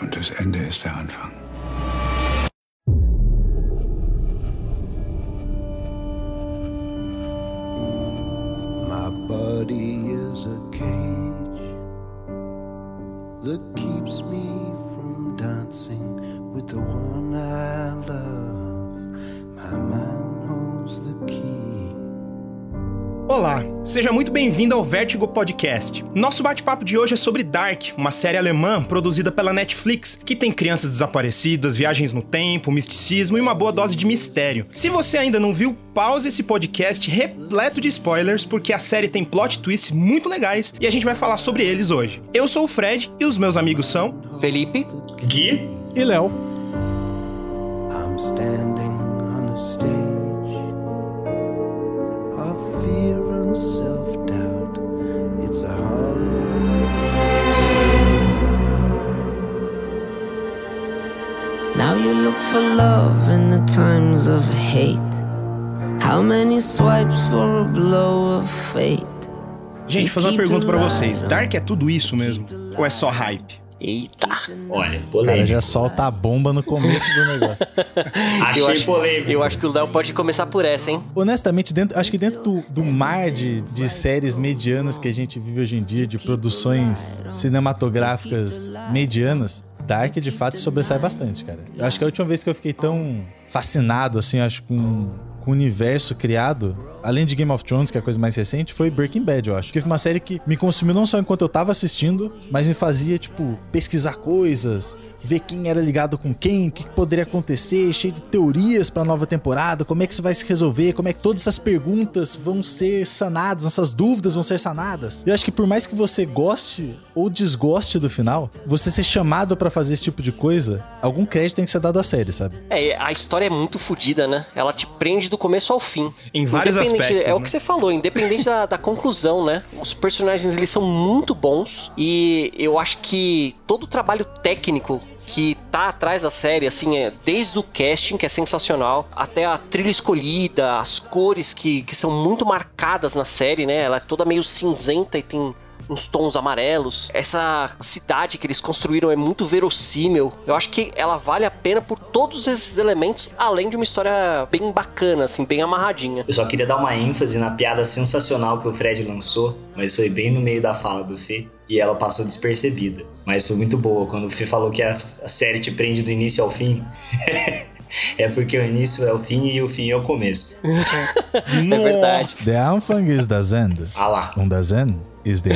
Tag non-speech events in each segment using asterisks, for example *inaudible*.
Und das Ende ist der Anfang. Seja muito bem-vindo ao Vertigo Podcast. Nosso bate-papo de hoje é sobre Dark, uma série alemã produzida pela Netflix, que tem crianças desaparecidas, viagens no tempo, misticismo e uma boa dose de mistério. Se você ainda não viu, pause esse podcast repleto de spoilers, porque a série tem plot twists muito legais e a gente vai falar sobre eles hoje. Eu sou o Fred e os meus amigos são Felipe, Gui E Léo. I'm standing you look for love in the times of hate. How many swipes for a blow of fate? Gente, fazer uma pergunta pra vocês. Dark é tudo isso mesmo? Ou é só hype? eita. Olha, O cara polêmico. já solta a bomba no começo do negócio. *laughs* Achei eu acho, polêmico. Eu acho que o Léo pode começar por essa, hein? Honestamente, dentro, acho que dentro do, do mar de, de séries medianas que a gente vive hoje em dia, de produções cinematográficas medianas, Dark de fato sobressai bastante, cara. Eu acho que a última vez que eu fiquei tão fascinado, assim, acho, com, com o universo criado, além de Game of Thrones, que é a coisa mais recente, foi Breaking Bad, eu acho. Que foi uma série que me consumiu não só enquanto eu tava assistindo, mas me fazia, tipo, pesquisar coisas, ver quem era ligado com quem, o que poderia acontecer, cheio de teorias pra nova temporada, como é que isso vai se resolver, como é que todas essas perguntas vão ser sanadas, essas dúvidas vão ser sanadas. Eu acho que por mais que você goste ou desgoste do final, você ser chamado pra fazer esse tipo de coisa, algum crédito tem que ser dado à série, sabe? É, a história é muito fodida, né? Ela te prende do começo ao fim. Em vários Independente- aspectos, É o né? que você falou, independente da, da conclusão, né? Os personagens, eles são muito bons e eu acho que todo o trabalho técnico que tá atrás da série, assim, é desde o casting, que é sensacional, até a trilha escolhida, as cores que, que são muito marcadas na série, né? Ela é toda meio cinzenta e tem uns tons amarelos. Essa cidade que eles construíram é muito verossímil. Eu acho que ela vale a pena por todos esses elementos, além de uma história bem bacana, assim, bem amarradinha. Eu só queria dar uma ênfase na piada sensacional que o Fred lançou, mas foi bem no meio da fala do Fê e ela passou despercebida. Mas foi muito boa quando o Fê falou que a, a série te prende do início ao fim. *laughs* é porque o início é o fim e o fim é o começo. *laughs* É verdade. The Anfang is das End. Ah lá. Um das End is the.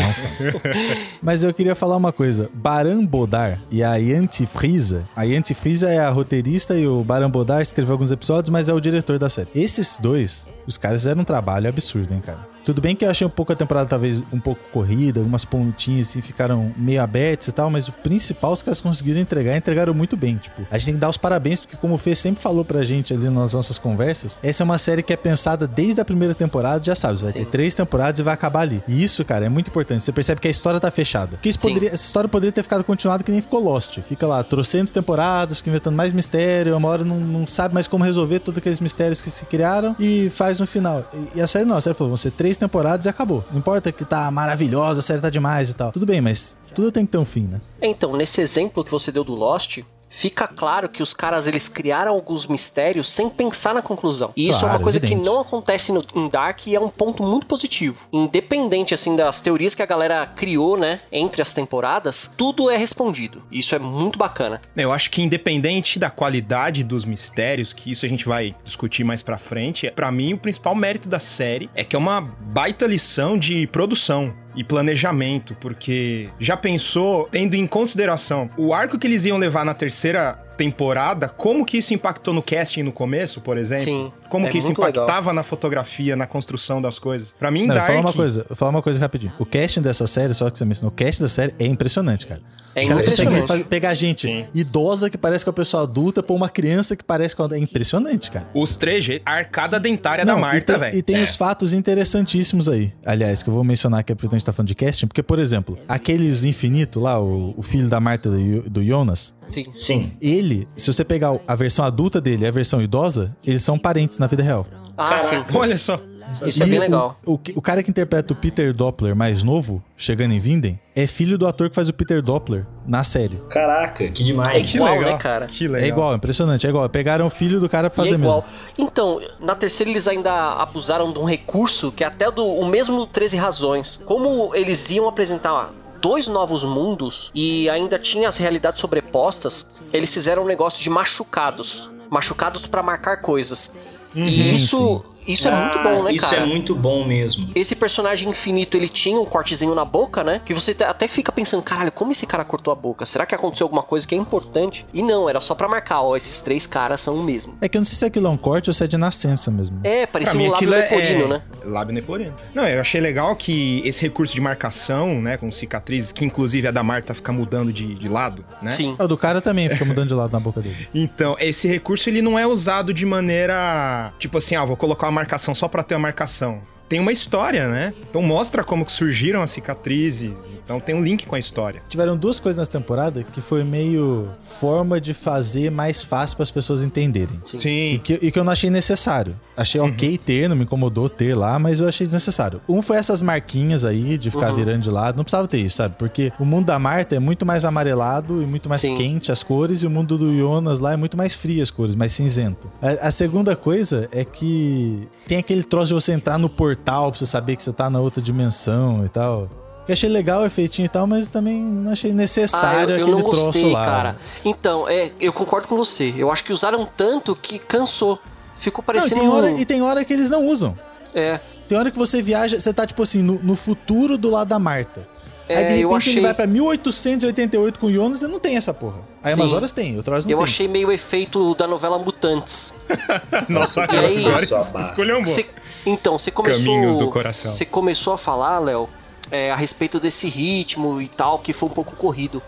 *laughs* Mas eu queria falar uma coisa. Baran Bodar e a Yanti Frieza. A Yanti Frieza é a roteirista e o Baran Bodar escreveu alguns episódios, mas é o diretor da série. Esses dois, os caras fizeram um trabalho absurdo, hein, cara? Tudo bem que eu achei um pouco a temporada talvez um pouco corrida, algumas pontinhas assim ficaram meio abertas e tal, mas o principal os caras conseguiram entregar entregaram muito bem. Tipo, a gente tem que dar os parabéns, porque como o Fê sempre falou pra gente ali nas nossas conversas, essa é uma série que é pensada desde a primeira temporada, já sabe, vai ter três temporadas e vai acabar ali. E isso, cara, é muito importante. Você percebe que a história tá fechada. Porque isso Sim. poderia, essa história poderia ter ficado continuada que nem ficou Lost. Fica lá, trocentas temporadas, fica inventando mais mistério, uma hora não, não sabe mais como resolver todos aqueles mistérios que se criaram e faz no final. E, e a série não, a série falou, vão ser três temporadas e acabou. Não importa que tá maravilhosa, a série tá demais e tal. Tudo bem, mas tudo tem que ter um fim, né? Então, nesse exemplo que você deu do Lost, fica claro que os caras eles criaram alguns mistérios sem pensar na conclusão. E isso é Claro, uma coisa evidente. que não acontece no, em Dark e é um ponto muito positivo. Independente assim das teorias que a galera criou, né, entre as temporadas, tudo é respondido. Isso é muito bacana. Eu acho que independente da qualidade dos mistérios, que isso a gente vai discutir mais pra frente, pra mim o principal mérito da série é que é uma baita lição de produção e planejamento, porque já pensou, tendo em consideração o arco que eles iam levar na terceira temporada, como que isso impactou no casting no começo, por exemplo? Sim, Como é que isso muito legal. impactava na fotografia, na construção das coisas? Pra mim, Não, Dark... vou falar uma coisa, falar uma coisa rapidinho. O casting dessa série, só que você mencionou, o casting da série é impressionante, cara. É Os caras conseguem pegar gente Sim. idosa que parece com a pessoa adulta, pôr uma criança que parece com a... É impressionante, cara. Os trejeitos, a arcada dentária da Não, Marta, e tem, velho. e tem É. os fatos interessantíssimos aí. Aliás, que eu vou mencionar que é porque a gente tá falando de casting, porque, por exemplo, aqueles infinito lá, o, o filho da Marta do, do Jonas, Sim. Sim. ele, se você pegar a versão adulta dele e a versão idosa, eles são parentes na vida real. Ah, Caraca. sim. Olha só. Isso é E bem o- legal. O, que- o cara que interpreta o Peter Doppler mais novo, chegando em Vinden, é filho do ator que faz o Peter Doppler na série. Caraca, que demais. É igual, né, cara? Que legal. É igual, impressionante, é igual. Pegaram o filho do cara pra E é fazer mesmo. igual. Então, na terceira eles ainda abusaram de um recurso que é até do o mesmo 13 razões. Como eles iam apresentar dois novos mundos e ainda tinha as realidades sobrepostas, eles fizeram um negócio de machucados. Machucados pra marcar coisas. Sim, e isso, isso é muito bom, né, Ah, Isso cara? é muito bom mesmo. Esse personagem infinito, ele tinha um cortezinho na boca, né? Que você até fica pensando, caralho, como esse cara cortou a boca? Será que aconteceu alguma coisa que é importante? E não, era só pra marcar, ó, esses três caras são o mesmo. É que eu não sei se aquilo é um corte ou se é de nascença mesmo. É, parecia um lábio aquilo leporino, é... né? Lábio leporino. Não, eu achei legal que esse recurso de marcação, né, com cicatrizes, que inclusive a da Marta fica mudando de, de lado, né? Sim. É, O do cara também fica mudando de lado na boca dele. Então, esse recurso ele não é usado de maneira tipo assim, ah, vou colocar uma marcação só pra ter a marcação. Tem uma história, né? Então mostra como que surgiram as cicatrizes. Então tem um link com a história. Tiveram duas coisas nessa temporada que foi meio forma de fazer mais fácil para as pessoas entenderem. E Sim. que, e que eu não achei necessário. Achei ok ter, não me incomodou ter lá, mas eu achei desnecessário. Um foi essas marquinhas aí de ficar Uhum. virando de lado. Não precisava ter isso, sabe? Porque o mundo da Marta é muito mais amarelado e muito mais Sim. quente as cores, e o mundo do Jonas lá é muito mais frio as cores, mais cinzento. A, a segunda coisa é que tem aquele troço de você entrar no portal pra você saber que você tá na outra dimensão e tal. Que achei legal o efeitinho e tal, mas também não achei necessário Ah, eu, eu aquele não troço gostei, lá. cara. Então, é, eu concordo com você. Eu acho que usaram tanto que cansou. Ficou Não, e, parecendo tem hora, e tem hora que eles não usam. É, Tem hora que você viaja, você tá, tipo assim, no, no futuro do lado da Marta. é, Aí, de eu repente, achei... ele vai pra 1888 com o Jonas e não tem essa porra. Aí, Sim. umas horas tem, outras não Eu tem. achei meio efeito da novela Mutantes. *laughs* Nossa, E aí- agora escolheu um bom. Cê- então, você começou. Caminhos do coração. Você começou a falar, Léo, é, a respeito desse ritmo e tal, que foi um pouco corrido.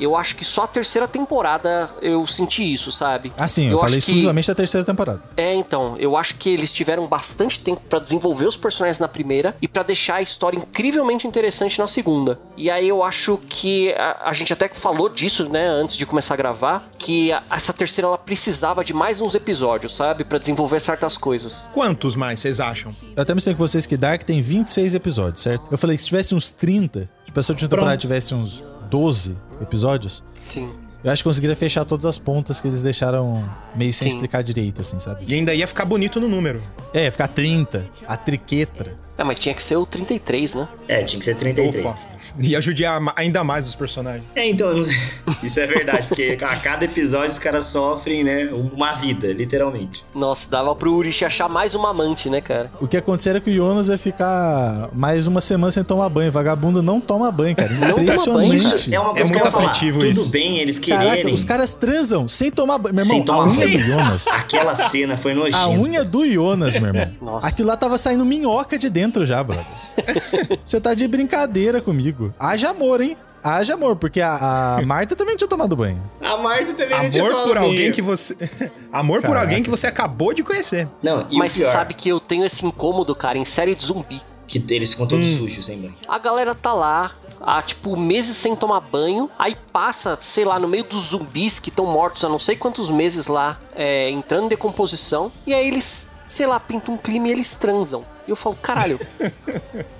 Eu acho que só a terceira temporada eu senti isso, sabe? Ah, sim, eu, Eu falei acho que- exclusivamente da terceira temporada. É, então, eu acho que eles tiveram bastante tempo pra desenvolver os personagens na primeira e pra deixar a história incrivelmente interessante na segunda. E aí eu acho que a, a gente até falou disso, né, antes de começar a gravar, que a- essa terceira ela precisava de mais uns episódios, sabe, Pra desenvolver certas coisas. Quantos mais vocês acham? Eu até mencionei com vocês que Dark tem 26 episódios, certo? Eu falei que se tivesse uns 30, tipo, se a última temporada tivesse uns 12 episódios, Sim. eu acho que conseguiria fechar todas as pontas que eles deixaram meio sem Sim. explicar direito, assim, sabe? E ainda ia ficar bonito no número. É, ia ficar 30, a triquetra. É, mas tinha que ser o 33, né? É, tinha que ser 33. Opa. Ia judiar ainda mais os personagens. É, então, não *laughs* isso é verdade, porque a cada episódio os caras sofrem, né, uma vida, literalmente. Nossa, dava pro Urish achar mais uma amante, né, cara? O que aconteceu era que o Jonas ia ficar mais uma semana sem tomar banho. Vagabundo não toma banho, cara. toma banho? Impressionante. É uma coisa É muito falar. aflitivo Tudo isso. bem eles quererem. Caraca, os caras transam sem tomar banho. Meu Sem irmão, a tomar unha banho. do Jonas. *laughs* Aquela cena foi nojenta. A unha do Jonas, meu irmão. Nossa. Aquilo lá tava saindo minhoca de dentro já, brother. *laughs* Você tá de brincadeira comigo. Haja amor, hein? Haja amor, porque a, a *laughs* Marta também tinha tomado banho. A Marta também não tinha Amor tomado por banho. alguém que você. *laughs* Amor por Caraca. alguém que você acabou de conhecer. Não, e mas o você sabe que eu tenho esse incômodo, cara, em série de zumbi. que eles ficam todos Hum. sujos sem banho. A galera tá lá, há tipo meses sem tomar banho, aí passa, sei lá, no meio dos zumbis que estão mortos há não sei quantos meses lá, é, entrando em decomposição, e aí eles, sei lá, pintam um clima e eles transam. E eu falo, caralho, *laughs*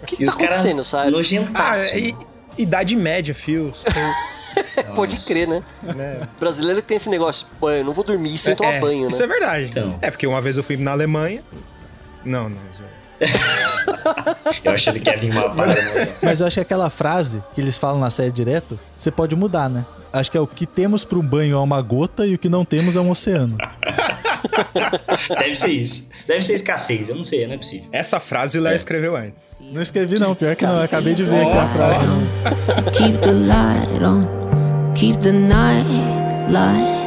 o que, que tá acontecendo, sabe? Ah, nojentaço. e, idade média, fios. *laughs* Pode crer, né? né? O brasileiro tem esse negócio, pô, eu não vou dormir sem tomar É, banho, né? Isso é verdade. Então. É porque uma vez eu fui na Alemanha. Não, não. isso- *laughs* Eu achei que ia vir uma parada. mas- Mas eu acho que aquela frase que eles falam na série direto, você pode mudar, né? Acho que é o que temos para um banho é uma gota e o que não temos é um oceano. Deve ser isso. Deve ser escassez, eu não sei, não é possível. Essa frase o Léo escreveu antes. Não escrevi não, pior que não. Eu acabei de ver aqui a frase. Keep the light on. Keep the night light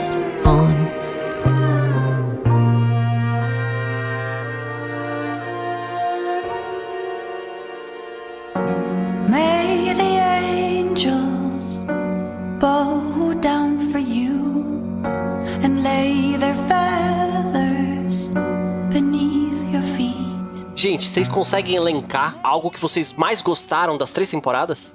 Gente, vocês conseguem elencar algo que vocês mais gostaram das três temporadas?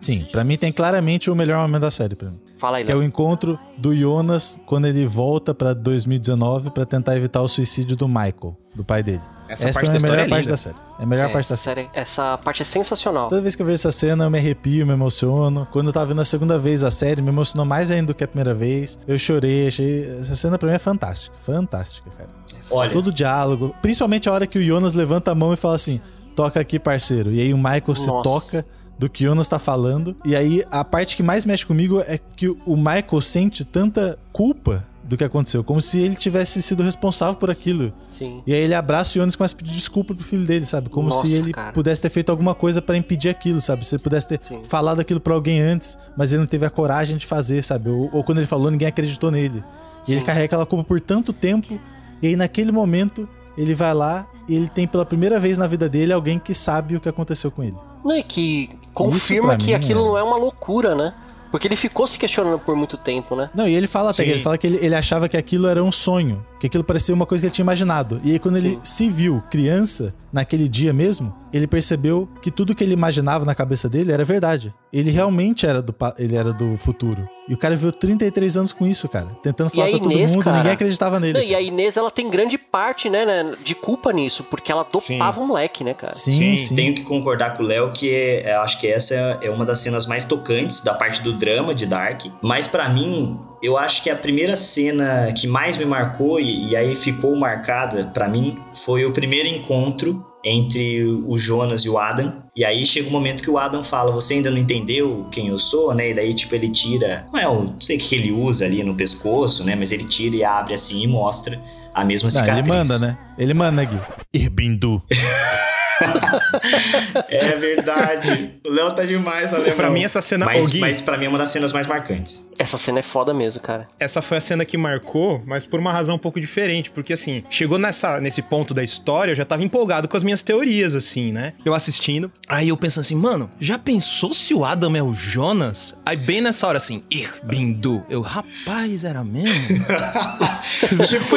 Sim, pra mim tem claramente o melhor momento da série pra mim. Fala aí, Que é o encontro do Jonas quando ele volta pra 2019 pra tentar evitar o suicídio do Michael, do pai dele. Essa, Essa parte é a história melhor é parte da série. É a melhor É, parte da essa, série. série- essa parte é sensacional. Toda vez que eu vejo essa cena, eu me arrepio, me emociono. Quando eu tava vendo a segunda vez a série, me emocionou mais ainda do que a primeira vez. Eu chorei, achei. Essa cena pra mim é fantástica. Fantástica, cara. Olha, Todo o diálogo. Principalmente a hora que o Jonas levanta a mão e fala assim: toca aqui, parceiro. E aí o Michael se Nossa. toca do que o Jonas tá falando. E aí a parte que mais mexe comigo é que o Michael sente tanta culpa do que aconteceu, como se ele tivesse sido responsável por aquilo. Sim. E aí ele abraça o Jonas e começa a pedir desculpa pro filho dele, sabe? Como Nossa, se ele cara. pudesse ter feito alguma coisa pra impedir aquilo, sabe? Se ele pudesse ter Sim. falado aquilo pra alguém antes, mas ele não teve a coragem de fazer, sabe? Ou, ou quando ele falou, ninguém acreditou nele. E ele Sim. carrega aquela culpa por tanto tempo, e aí naquele momento ele vai lá e ele tem pela primeira vez na vida dele alguém que sabe o que aconteceu com ele. Não, e que confirma que mim aquilo é- não é uma loucura, né? Porque ele ficou se questionando por muito tempo, né? Não, e ele fala até Sim. que ele fala que ele, ele achava que aquilo era um sonho, que aquilo parecia uma coisa que ele tinha imaginado. E aí quando ele Sim. se viu criança, naquele dia mesmo, ele percebeu que tudo que ele imaginava na cabeça dele era verdade. Ele realmente era do ele era do futuro. E o cara viveu 33 anos com isso, cara, tentando falar pra todo Inês, mundo, cara? ninguém acreditava nele. Não, e a Inês, ela tem grande parte, né, né, de culpa nisso, porque ela dopava Sim. o moleque, né, cara? Sim, Sim, sim. tenho que concordar com o Léo que é- eu acho que essa é uma das cenas mais tocantes da parte do drama de Dark. Mas pra mim, eu acho que a primeira cena que mais me marcou e, e aí ficou marcada pra mim foi o primeiro encontro entre o Jonas e o Adam. E aí chega um momento que o Adam fala: Você ainda não entendeu quem eu sou, né? E daí, tipo, ele tira. Não é o. Não sei o que ele usa ali no pescoço, né? Mas ele tira e abre assim e mostra a mesma Não, cicatriz. ele manda, né? Ele manda, Gui. Irbindu. *laughs* É verdade. O Léo tá demais, alemão. Pra mim, essa cena. Mas, Gui, mas pra mim é uma das cenas mais marcantes. Essa cena é foda mesmo, cara. essa foi a cena que marcou, mas por uma razão um pouco diferente, porque assim, chegou nessa, nesse ponto da história, eu já tava empolgado com as minhas teorias, assim, né? Eu assistindo, aí eu pensando assim, mano, já pensou se o Adam é o Jonas? Aí bem nessa hora assim, Ir Bindu. Eu, rapaz, era mesmo? *laughs* tipo,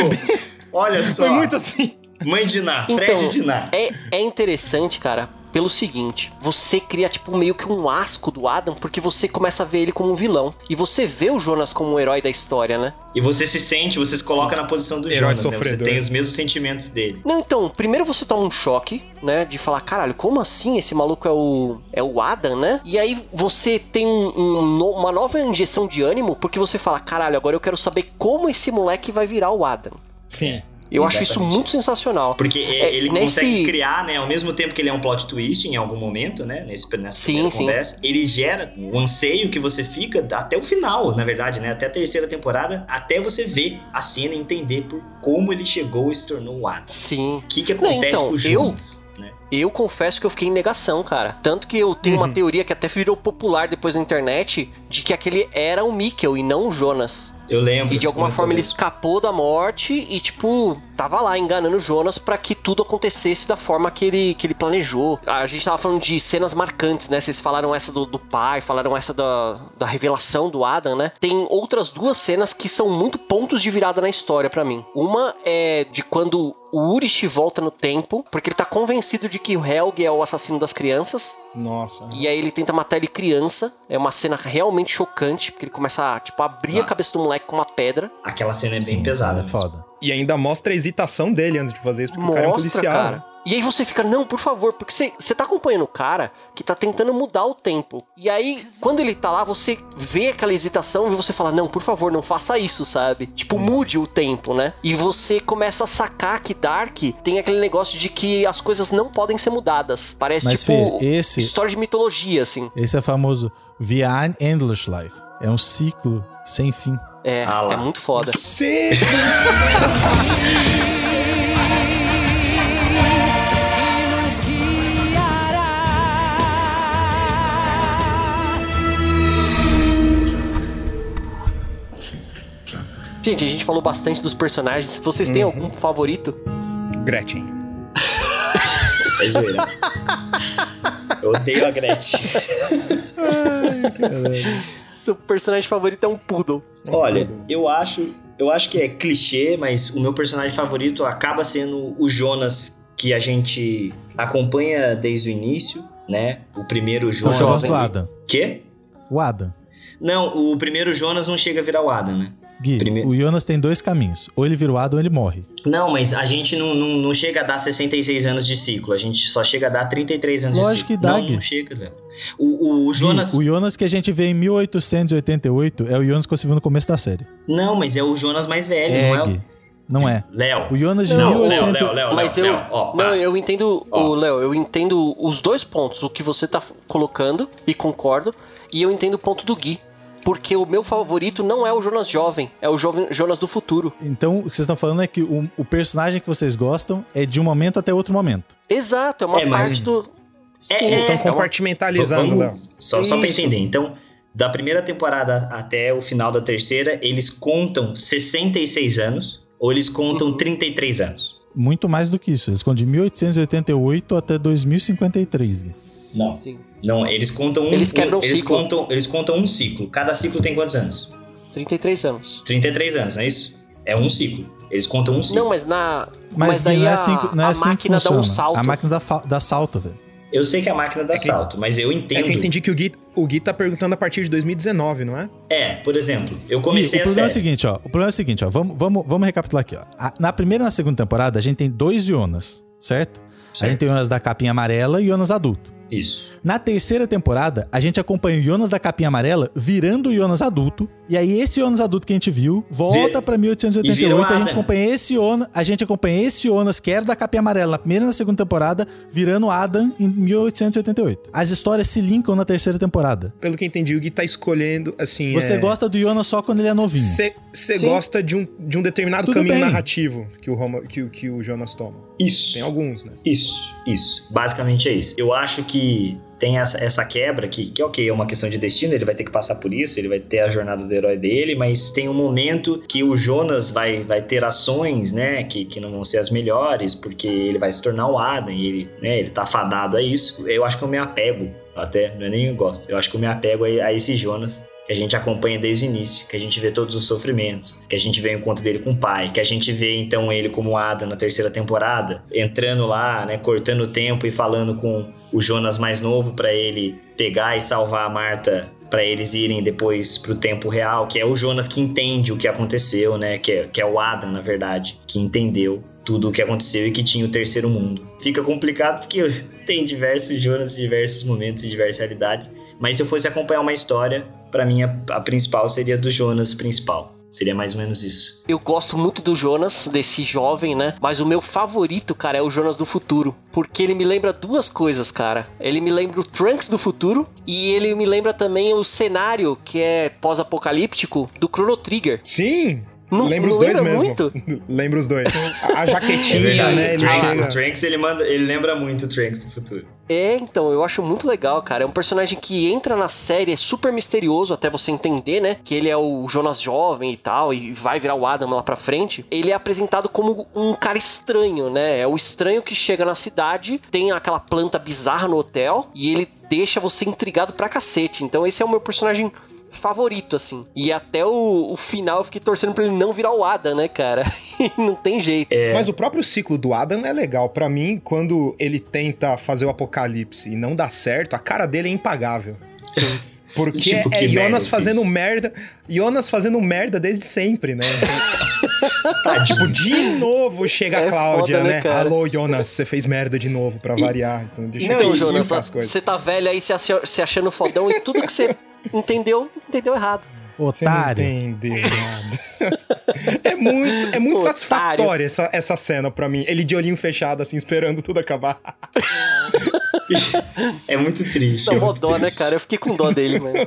olha só. Foi muito assim. Mãe de Ná, Então, Fred de Ná. É, é interessante, cara, pelo seguinte: você cria, tipo, meio que um asco do Adam, porque você começa a ver ele como um vilão. E você vê o Jonas como o herói da história, né? E você se sente, você se coloca na posição do Herói Jonas, né? Você sofredor. tem os mesmos sentimentos dele. Não, então, primeiro você toma um choque, né? De falar, caralho, como assim esse maluco é o, é o Adam, né? E aí você tem um- um uma nova injeção de ânimo, porque você fala, caralho, agora eu quero saber como esse moleque vai virar o Adam. Sim. Eu acho isso muito sensacional. Porque É, ele nesse- consegue criar, né? Ao mesmo tempo que ele é um plot twist em algum momento, né? Nesse, nessa Sim, sim. conversa, ele gera o anseio que você fica até o final, na verdade, né? Até a terceira temporada, até você ver a cena e entender por como ele chegou e se tornou o Adam. Sim. O que, que Não, acontece então, com o eu- Jonas? Né? Eu confesso que eu fiquei em negação, cara. Tanto que eu tenho uma Uhum. teoria que até virou popular depois na internet de que aquele era o Mikkel e não o Jonas. Eu lembro. Que de alguma forma ele escapou da morte e, tipo, tava lá enganando o Jonas pra que tudo acontecesse da forma que ele, que ele planejou. A gente tava falando de cenas marcantes, né? Vocês falaram essa do, do pai, falaram essa da, da revelação do Adam, né? Tem outras duas cenas que são muito pontos de virada na história pra mim. Uma é de quando o Urich volta no tempo, porque ele tá convencido de que o Helg é o assassino das crianças. Nossa. E aí ele tenta matar ele criança. É uma cena realmente chocante, porque ele começa a, tipo, abrir a Ah. cabeça do moleque com uma pedra. Aquela cena é bem Sim, pesada. É foda. E ainda mostra a hesitação dele antes de fazer isso, porque o cara é um Mostra, policial. né? cara. E aí você fica, não, por favor, porque você, você tá acompanhando o cara que tá tentando mudar o tempo. E aí, quando ele tá lá, você vê aquela hesitação e você fala, não, por favor, não faça isso, sabe? Tipo, mude o tempo, né? E você começa a sacar que Dark tem aquele negócio de que as coisas não podem ser mudadas. Parece Mas, tipo Fê, esse, história de mitologia, assim. esse é famoso Vian Endless Life. É um ciclo sem fim. É, Ah é muito foda. Sim. *laughs* Gente, a gente falou bastante dos personagens. Se vocês têm algum favorito, Gretchen. É zoeira. Eu odeio a Gretchen. seu personagem favorito é um poodle. Olha, eu acho, eu acho que é clichê, mas o meu personagem favorito acaba sendo o Jonas, que a gente acompanha desde o início, né? O primeiro Jonas. Você gosta do Adam. Quê? O Adam. Não, o primeiro Jonas não chega a virar o Adam, né? Gui, Primeiro- o Jonas tem dois caminhos. Ou ele vira o Adam ou ele morre. Não, mas a gente não, não, não chega a dar 66 anos de ciclo. A gente só chega a dar 33 anos Lógico de que ciclo. dá, não, Gui. não chega. O, o, o Gui, Jonas. o Jonas que a gente vê em 1888 é o Jonas que você viu no começo da série. Não, mas é o Jonas mais velho, É, não é? Gui. Não é. Léo. O Jonas de Não, Léo, 1800... Léo, Léo, Mas Léo, eu. Léo, ó, não, pá. eu entendo, Ó. o Léo, eu entendo os dois pontos, o que você tá colocando, e concordo, e eu entendo o ponto do Gui. Porque o meu favorito não é o Jonas jovem, é o jovem Jonas do futuro. Então, o que vocês estão falando é que o, o personagem que vocês gostam é de um momento até outro momento. Exato, é uma É, mas- parte do. Sim, Eles estão é uma- compartimentalizando, Vamos- Léo. Só, só pra Isso. entender. Então, da primeira temporada até o final da terceira, eles contam 66 anos ou eles contam Uhum. 33 anos? Muito mais do que isso. Eles contam de 1888 até 2053. Gui. Não. Sim. Não, eles contam um. Eles quebram um, o eles ciclo. contam, eles contam um ciclo. Cada ciclo tem quantos anos? 33 anos. 33 anos, não é isso? É um ciclo. Eles contam um ciclo. Não, mas na. Mas, Mas, daí Gui, não é a, assim, que- não é a assim que máquina dá funciona. um salto. A máquina dá, dá salto, velho. Eu sei que a máquina dá É que- salto, mas eu É entendo. que eu entendi que o Gui, o Gui tá perguntando a partir de 2019, não é? É, por exemplo, eu Gui, comecei o a problema é o seguinte, ó. O problema é o seguinte, ó. Vamos, vamos, vamos recapitular aqui, ó. A- na primeira e na segunda temporada, a gente tem dois Jonas, certo? A Certo. gente tem o Jonas da capinha amarela e o Jonas adulto. Isso. Na terceira temporada, a gente acompanha o Jonas da capinha amarela virando o Jonas adulto. E aí, esse Jonas adulto que a gente viu volta vira 1888. o A gente acompanha esse Jonas. A gente acompanha esse Jonas, que era da capinha amarela na primeira e na segunda temporada, virando Adam em 1888. As histórias se linkam na terceira temporada. Pelo que eu entendi, o Gui tá escolhendo, assim. Você é... gosta do Jonas só quando ele é novinho. Você gosta de um, de um determinado Tudo caminho bem. narrativo que o, Roma, que, que o Jonas toma. Isso. Tem alguns, né? Isso, isso. Basicamente é isso. Eu acho que tem essa, essa quebra que, que, ok, é uma questão de destino, ele vai ter que passar por isso, ele vai ter a jornada do herói dele, mas tem um momento que o Jonas vai, vai ter ações, né, que, que não vão ser as melhores, porque ele vai se tornar o Adam e ele, né, ele tá fadado a isso. Eu acho que eu me apego, até, não é nem eu gosto, eu acho que eu me apego a, a esse Jonas que a gente acompanha desde o início, que a gente vê todos os sofrimentos, que a gente vê o encontro dele com o pai, que a gente vê então ele como Adam na terceira temporada, entrando lá, né, cortando o tempo e falando com o Jonas mais novo para ele pegar e salvar a Marta para eles irem depois pro tempo real, que é o Jonas que entende o que aconteceu, né, que é, que é o Adam, na verdade, que entendeu tudo o que aconteceu e que tinha o terceiro mundo. Fica complicado porque *laughs* tem diversos Jonas, diversos momentos e diversas realidades, mas se eu fosse acompanhar uma história, para mim a, a principal seria do Jonas principal. Seria mais ou menos isso. Eu gosto muito do Jonas, desse jovem, né? Mas o meu favorito, cara, é o Jonas do futuro. Porque ele me lembra duas coisas, cara. Ele me lembra o Trunks do futuro e ele me lembra também o cenário que é pós-apocalíptico do Chrono Trigger. Sim! Não- Lembra os não dois lembra mesmo. muito? *laughs* Lembra os dois. A, a *laughs* É jaquetinha, verdade. né? Ele Ah, chega. O Trunks, ele, manda, ele lembra muito o Trunks do futuro. É, então, eu acho muito legal, cara. É um personagem que entra na série, é super misterioso até você entender, né? Que ele é o Jonas jovem e tal, e vai virar o Adam lá pra frente. Ele é apresentado como um cara estranho, né? É o estranho que chega na cidade, tem aquela planta bizarra no hotel, e ele deixa você intrigado pra cacete. Então, esse é o meu personagem favorito, assim. E até o, o final eu fiquei torcendo pra ele não virar o Adam, né, cara? *laughs* não tem jeito. Mas o próprio ciclo do Adam é legal. Pra mim, quando ele tenta fazer o apocalipse e não dá certo, a cara dele é impagável. Sim. *laughs* Porque Tipo, é Jonas fazendo fiz. merda. Jonas fazendo merda desde sempre, né? *laughs* tipo, de novo chega É a Cláudia, foda, né, né? cara? Alô, Jonas, você fez merda de novo pra variar. Então deixa Então, eu Jonas, explicar as coisas. você tá velho aí se achando fodão e tudo que você entendeu, entendeu errado. Você não Otário. entendeu nada. *laughs* é muito, é muito Otário. satisfatória essa, essa cena pra mim. Ele de olhinho fechado, assim, esperando tudo acabar. É muito triste. Dá é mó dó, né, cara? Eu fiquei com dó dele, mano.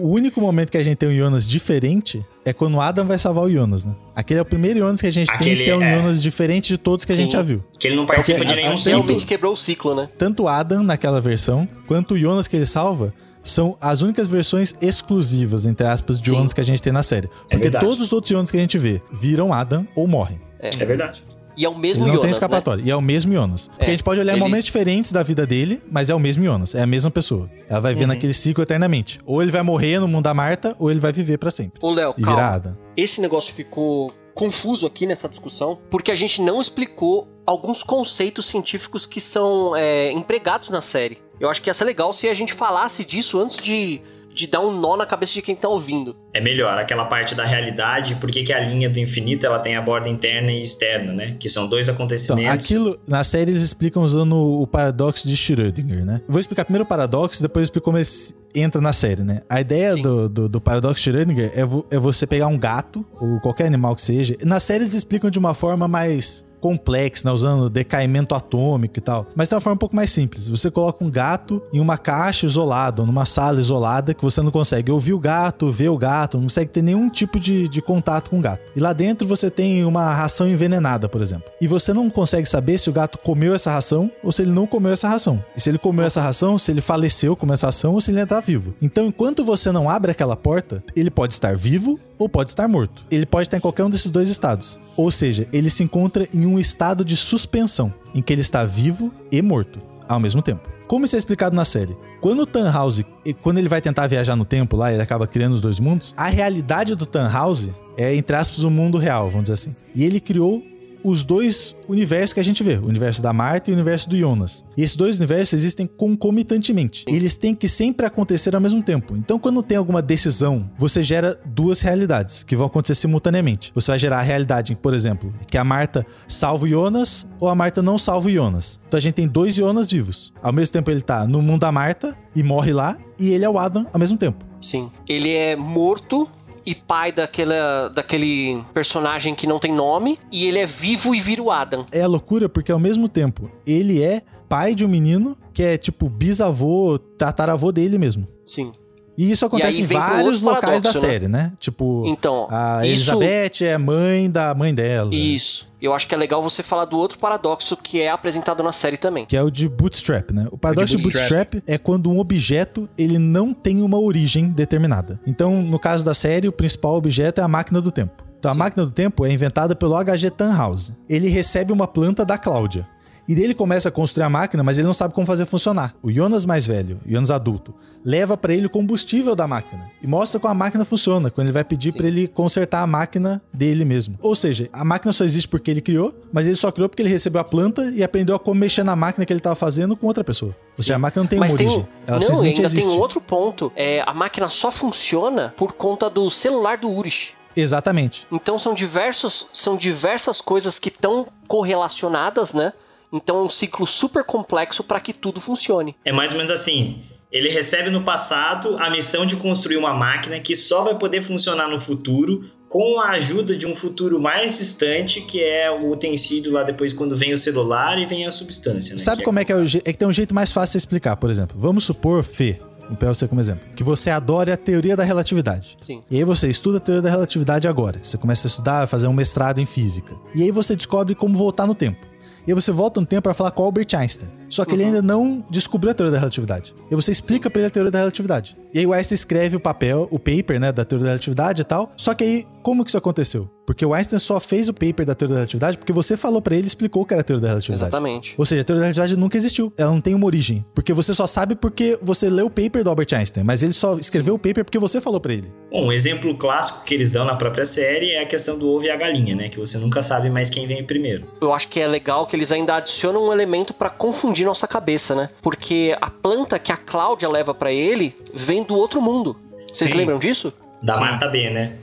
O único momento que a gente tem um Jonas diferente é quando o Adam vai salvar o Jonas, né? Aquele é o primeiro Jonas que a gente tem, Aquele que é um é- Jonas diferente de todos que a Sim. gente já viu. Que ele não participa Porque de nenhum a- a- ciclo. Realmente quebrou o ciclo, né? Tanto o Adam naquela versão, quanto o Jonas que ele salva, são as únicas versões exclusivas, entre aspas, de Sim. Jonas que a gente tem na série. Porque verdade. todos os outros Jonas que a gente vê viram Adam ou morrem. É verdade. E é o mesmo Ele não Jonas, tem né? escapatória. E é o mesmo Jonas. Porque É, a gente pode olhar ele- momentos diferentes da vida dele, mas é o mesmo Jonas. É a mesma pessoa. Ela vai Uhum. ver naquele ciclo eternamente. Ou ele vai morrer no mundo da Marta, ou ele vai viver pra sempre. Ô, Léo, E virar calma. Adam. Esse negócio ficou confuso aqui nessa discussão, porque a gente não explicou alguns conceitos científicos que são é, empregados na série. Eu acho que ia ser legal se a gente falasse disso antes de, de dar um nó na cabeça de quem tá ouvindo. É melhor aquela parte da realidade, porque que a linha do infinito ela tem a borda interna e externa, né? Que são dois Então, acontecimentos. aquilo, na série eles explicam usando o paradoxo de Schrödinger, né? Vou explicar primeiro o paradoxo, depois eu explico como ele entra na série, né? A ideia Sim. do, do, do paradoxo de Schrödinger é, vo- é você pegar um gato, ou qualquer animal que seja. Na série eles explicam de uma forma mais complexa, né? Usando decaimento atômico e tal. Mas tem uma forma um pouco mais simples. Você coloca um gato em uma caixa isolada, numa sala isolada, que você não consegue ouvir o gato, ver o gato, não consegue ter nenhum tipo de, de contato com o gato. E lá dentro você tem uma ração envenenada, por exemplo. E você não consegue saber se o gato comeu essa ração ou se ele não comeu essa ração. E se ele comeu essa ração, se ele faleceu com essa ração ou se ele ainda tá vivo. Então, enquanto você não abre aquela porta, ele pode estar vivo ou pode estar morto. Ele pode estar em qualquer um desses dois estados. Ou seja, ele se encontra em um estado de suspensão, em que ele está vivo e morto ao mesmo tempo. Como isso é explicado na série? Quando o Tannhaus, quando ele vai tentar viajar no tempo lá, ele acaba criando os dois mundos, a realidade do Tannhaus é, entre aspas, o mundo real, vamos dizer assim. E ele criou os dois universos que a gente vê, o universo da Marta e o universo do Jonas. E esses dois universos existem concomitantemente. Eles têm que sempre acontecer ao mesmo tempo. Então, quando tem alguma decisão, você gera duas realidades que vão acontecer simultaneamente. Você vai gerar a realidade, por exemplo, que a Marta salva o Jonas ou a Marta não salva o Jonas. Então a gente tem dois Jonas vivos. Ao mesmo tempo ele tá no mundo da Marta e morre lá, e ele é o Adam ao mesmo tempo. Sim. Ele é morto e pai daquela, daquele personagem que não tem nome. E ele é vivo e vira o Adam. É a loucura porque ao mesmo tempo ele é pai de um menino que é tipo bisavô, tataravô dele mesmo. Sim. E isso acontece aí em vários locais da paradoxo, né? série, né? Tipo, Então, a isso- Elizabeth é mãe da mãe dela. Isso. Eu acho que é legal você falar do outro paradoxo que é apresentado na série também. Que é o de bootstrap, né? O paradoxo O de de bootstrap. bootstrap é quando um objeto ele não tem uma origem determinada. Então, no caso da série, o principal objeto é a máquina do tempo. Então, a máquina do tempo é inventada pelo H.G. Tannhaus. Ele recebe uma planta da Cláudia. E dele começa a construir a máquina, mas ele não sabe como fazer funcionar. O Jonas mais velho, o Jonas adulto, leva pra ele o combustível da máquina e mostra como a máquina funciona, quando ele vai pedir pra ele consertar a máquina dele mesmo. Ou seja, a máquina só existe porque ele criou, mas ele só criou porque ele recebeu a planta e aprendeu a como mexer na máquina que ele tava fazendo com outra pessoa. Ou seja, a máquina não tem Mas uma tem, origem. Ela não, simplesmente ainda existe. tem um outro ponto. É, a máquina só funciona por conta do celular do Urich. Exatamente. Então são diversos, são diversas coisas que estão correlacionadas, né? Então é um ciclo super complexo para que tudo funcione. É mais ou menos assim. Ele recebe no passado a missão de construir uma máquina que só vai poder funcionar no futuro com a ajuda de um futuro mais distante, que é o utensílio lá depois quando vem o celular e vem a substância. Né? Sabe como é que é o É que tem um jeito mais fácil de explicar, por exemplo. Vamos supor, Fê, vou pegar você como exemplo, que você adora a teoria da relatividade. Sim. E aí você estuda a teoria da relatividade agora. Você começa a estudar, fazer um mestrado em física. E aí você descobre como voltar no tempo. E aí você volta no tempo para falar com Albert Einstein. Só que ele ainda não descobriu a teoria da relatividade. E você explica pra ele a teoria da relatividade. E aí o Einstein escreve o papel, o paper, né, da teoria da relatividade e tal. Só que aí, como que isso aconteceu? Porque o Einstein só fez o paper da teoria da relatividade porque você falou pra ele e explicou o que era a teoria da relatividade. Exatamente. Ou seja, a teoria da relatividade nunca existiu. Ela não tem uma origem. Porque você só sabe porque você leu o paper do Albert Einstein. Mas ele só escreveu o paper porque você falou pra ele. Bom, um exemplo clássico que eles dão na própria série é a questão do ovo e a galinha, né? Que você nunca sabe mais quem vem primeiro. Eu acho que é legal que eles ainda adicionam um elemento pra confundir nossa cabeça, né? Porque a planta que a Cláudia leva pra ele vem do outro mundo. Vocês Sim. lembram disso? Da Sim. Marta B, né?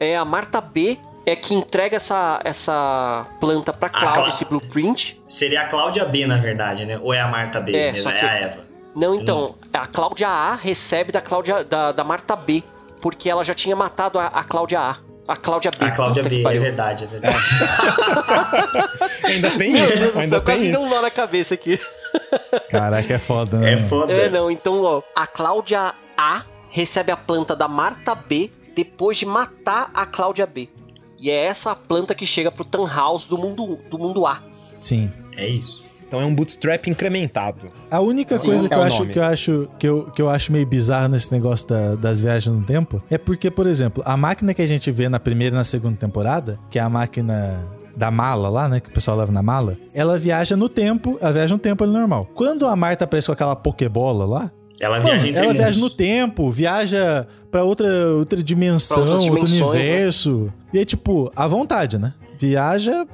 É a Marta B é que entrega essa, essa planta pra Cláudia, Clá- esse blueprint. Seria a Cláudia B, na verdade, né? Ou é a Marta B É, mesmo? só É que- a Eva. Não, então, a Cláudia A recebe da Cláudia da, da Marta B, porque ela já tinha matado a, a Cláudia A. A Cláudia B. A Cláudia B, é verdade, é verdade. *laughs* Ainda tem Meu isso. Deus ainda céu, quase tem me deu isso. um nó na cabeça aqui. Caraca, é foda, né? É foda. É, não, então, ó, a Cláudia A recebe a planta da Marta B depois de matar a Cláudia B. E é essa a planta que chega pro Tannhaus do mundo, do mundo A. Sim. É isso. Então é um bootstrap incrementado. A única Sim, coisa que é eu acho que eu acho que eu, que eu acho meio bizarro nesse negócio da- das viagens no tempo é porque, por exemplo, a máquina que a gente vê na primeira e na segunda temporada, que é a máquina da mala lá, né, que o pessoal leva na mala, ela viaja no tempo, ela viaja no tempo ali normal. Quando a Marta aparece com aquela pokebola lá, Ela mano, viaja ela viaja no tempo, viaja pra outra outra dimensão, outro né? universo. E é tipo, à vontade, né? Viaja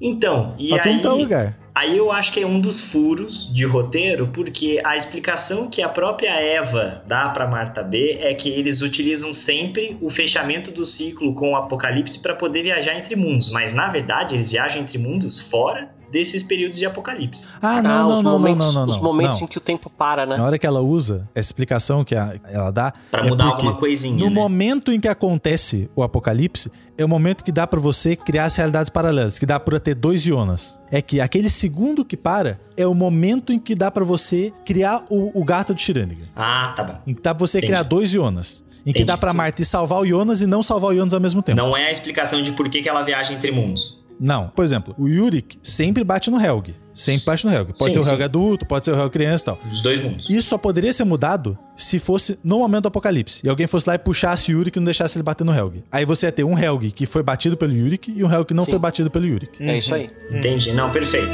Então, e pra aí... é lugar. Aí eu acho que é um dos furos de roteiro, porque a explicação que a própria Eva dá pra Marta B é que eles utilizam sempre o fechamento do ciclo com o apocalipse para poder viajar entre mundos, mas na verdade eles viajam entre mundos fora desses períodos de apocalipse. Ah, Ah, não, os não, não, momentos, não, não, não. Os momentos não. em que o tempo para, né? Na hora que ela usa, essa explicação que a- ela dá. Pra é mudar alguma coisinha, No né? momento em que acontece o apocalipse, é o momento que dá pra você criar as realidades paralelas, que dá pra ter dois Jonas. É que aquele segundo que para é o momento em que dá pra você criar o, o gato de Schrödinger. Ah, tá bom. Em que dá pra você Entendi. criar dois Jonas. Em que Entendi, dá pra sim. Marta ir salvar o Jonas e não salvar o Jonas ao mesmo tempo. Não é a explicação de por que, que ela viaja entre mundos. Não. Por exemplo, o Yurik sempre bate no Helg. Sempre bate no Helg. Pode Sim, ser o Helg sim. adulto, pode ser o Helg criança e tal. Dos dois mundos. Isso só poderia ser mudado se fosse no momento do apocalipse. E alguém fosse lá e puxasse o Yurik e não deixasse ele bater no Helg. Aí você ia ter um Helg que foi batido pelo Yurik e um Helg que não Sim. foi batido pelo Yurik. É isso aí. Entendi. Não, perfeito.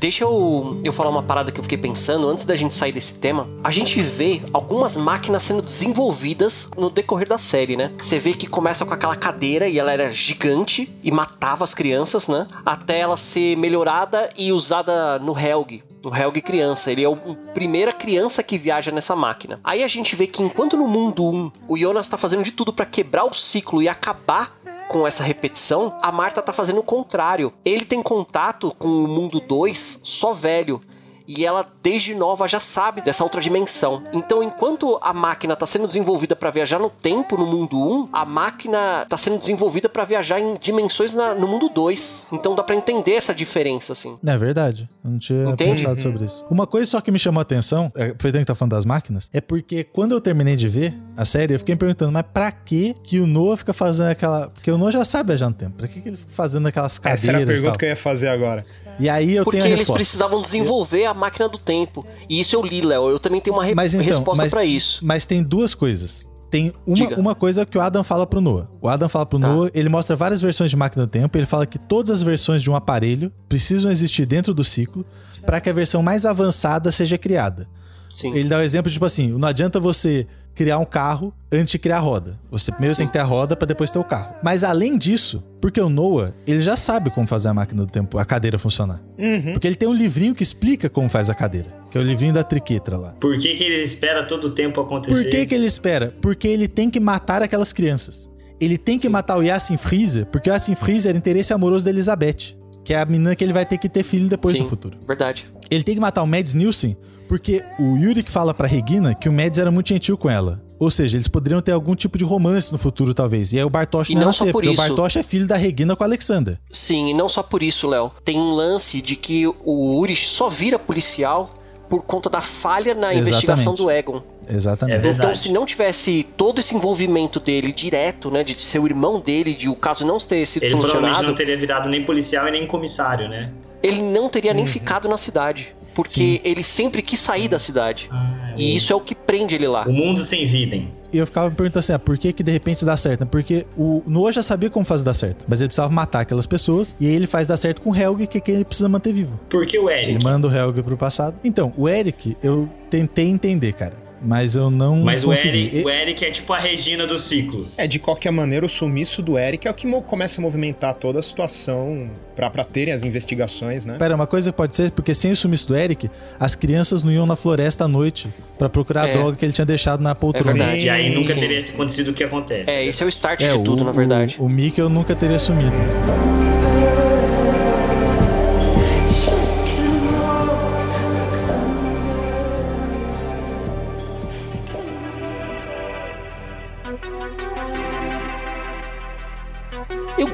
Deixa eu, eu falar uma parada que eu fiquei pensando antes da gente sair desse tema. A gente vê algumas máquinas sendo desenvolvidas no decorrer da série, né? Você vê que começa com aquela cadeira e ela era gigante e matava as crianças, né? Até ela ser melhorada e usada no Helg. No Helg criança, ele é a primeira criança que viaja nessa máquina. Aí a gente vê que enquanto no mundo 1 o Jonas tá fazendo de tudo pra quebrar o ciclo e acabar com essa repetição, a Marta tá fazendo o contrário. Ele tem contato com o mundo 2 só velho. E ela, desde nova, já sabe dessa outra dimensão. Então, enquanto a máquina tá sendo desenvolvida para viajar no tempo no mundo 1, a máquina tá sendo desenvolvida para viajar em dimensões na- no mundo 2. Então dá pra entender essa diferença, assim. É verdade. Eu não tinha Entende? pensado sobre isso. Uma coisa só que me chamou a atenção, é, aproveitando que tá falando das máquinas, é porque quando eu terminei de ver a série, eu fiquei me perguntando, mas pra que que o Noah fica fazendo aquela... Porque o Noah já sabe viajar no tempo. Pra que que ele fica fazendo aquelas cadeiras Essa era a pergunta que eu ia fazer agora. E aí eu Porque tenho a eles resposta. precisavam desenvolver a máquina do tempo. E isso eu li, Léo. Eu também tenho uma re- Mas então, resposta pra isso. Mas tem duas coisas. Tem uma, Diga. uma coisa que o Adam fala pro Noah. O Adam fala pro Tá. Noah, ele mostra várias versões de máquina do tempo, ele fala que todas as versões de um aparelho precisam existir dentro do ciclo para que a versão mais avançada seja criada. Sim. Ele dá o exemplo, tipo assim, não adianta você criar um carro antes de criar a roda. Você primeiro Sim. tem que ter a roda para depois ter o carro. Mas além disso, porque o Noah, ele já sabe como fazer a máquina do tempo, a cadeira funcionar. Uhum. Porque ele tem um livrinho que explica como faz a cadeira, que é o livrinho da triquetra lá. Por que, que ele espera todo o tempo acontecer? Por que, que ele espera? Porque ele tem que matar aquelas crianças. Ele tem que matar o Yassin Freezer, porque o Yassin Freezer era interesse amoroso da Elizabeth, que é a menina que ele vai ter que ter filho depois Sim. no futuro. Verdade. Ele tem que matar o Mads Nielsen, porque o Yuri que fala pra Regina que o Mads era muito gentil com ela. Ou seja, eles poderiam ter algum tipo de romance no futuro, talvez. E aí o Bartosz E não, não ia só ser, por porque isso. o Bartosz é filho da Regina com o Alexander. Sim, e não só por isso, Léo. Tem um lance de que o Urich só vira policial por conta da falha na Exatamente. investigação do Egon. Exatamente. É. Então, se não tivesse todo esse envolvimento dele direto, né, de ser o irmão dele, de o caso não ter sido Ele provavelmente solucionado, não teria virado nem policial e nem comissário, né? ele não teria nem ficado na cidade. Porque ele sempre quis sair da cidade. e isso é o que prende ele lá. O mundo sem Viden. E eu ficava me perguntando assim, ah, por que que de repente dá certo? Porque o Noah já sabia como fazer dar certo, mas ele precisava matar aquelas pessoas, e aí ele faz dar certo com o Helg, que é quem ele precisa manter vivo. Por que o Eric? Ele manda o Helg pro passado. Então, o Eric, eu tentei entender, cara, mas eu não Mas o consegui. Eric, o Eric é tipo a Regina do ciclo. É, de qualquer maneira, o sumiço do Eric é o que começa a movimentar toda a situação pra, pra terem as investigações, né? Pera, uma coisa que pode ser, porque sem o sumiço do Eric, as crianças não iam na floresta à noite pra procurar a É. droga que ele tinha deixado na poltrona. É verdade. E aí nunca Sim. teria acontecido o que acontece. É, esse é o start É, de tudo, o, na verdade. O, o Mikkel nunca teria sumido.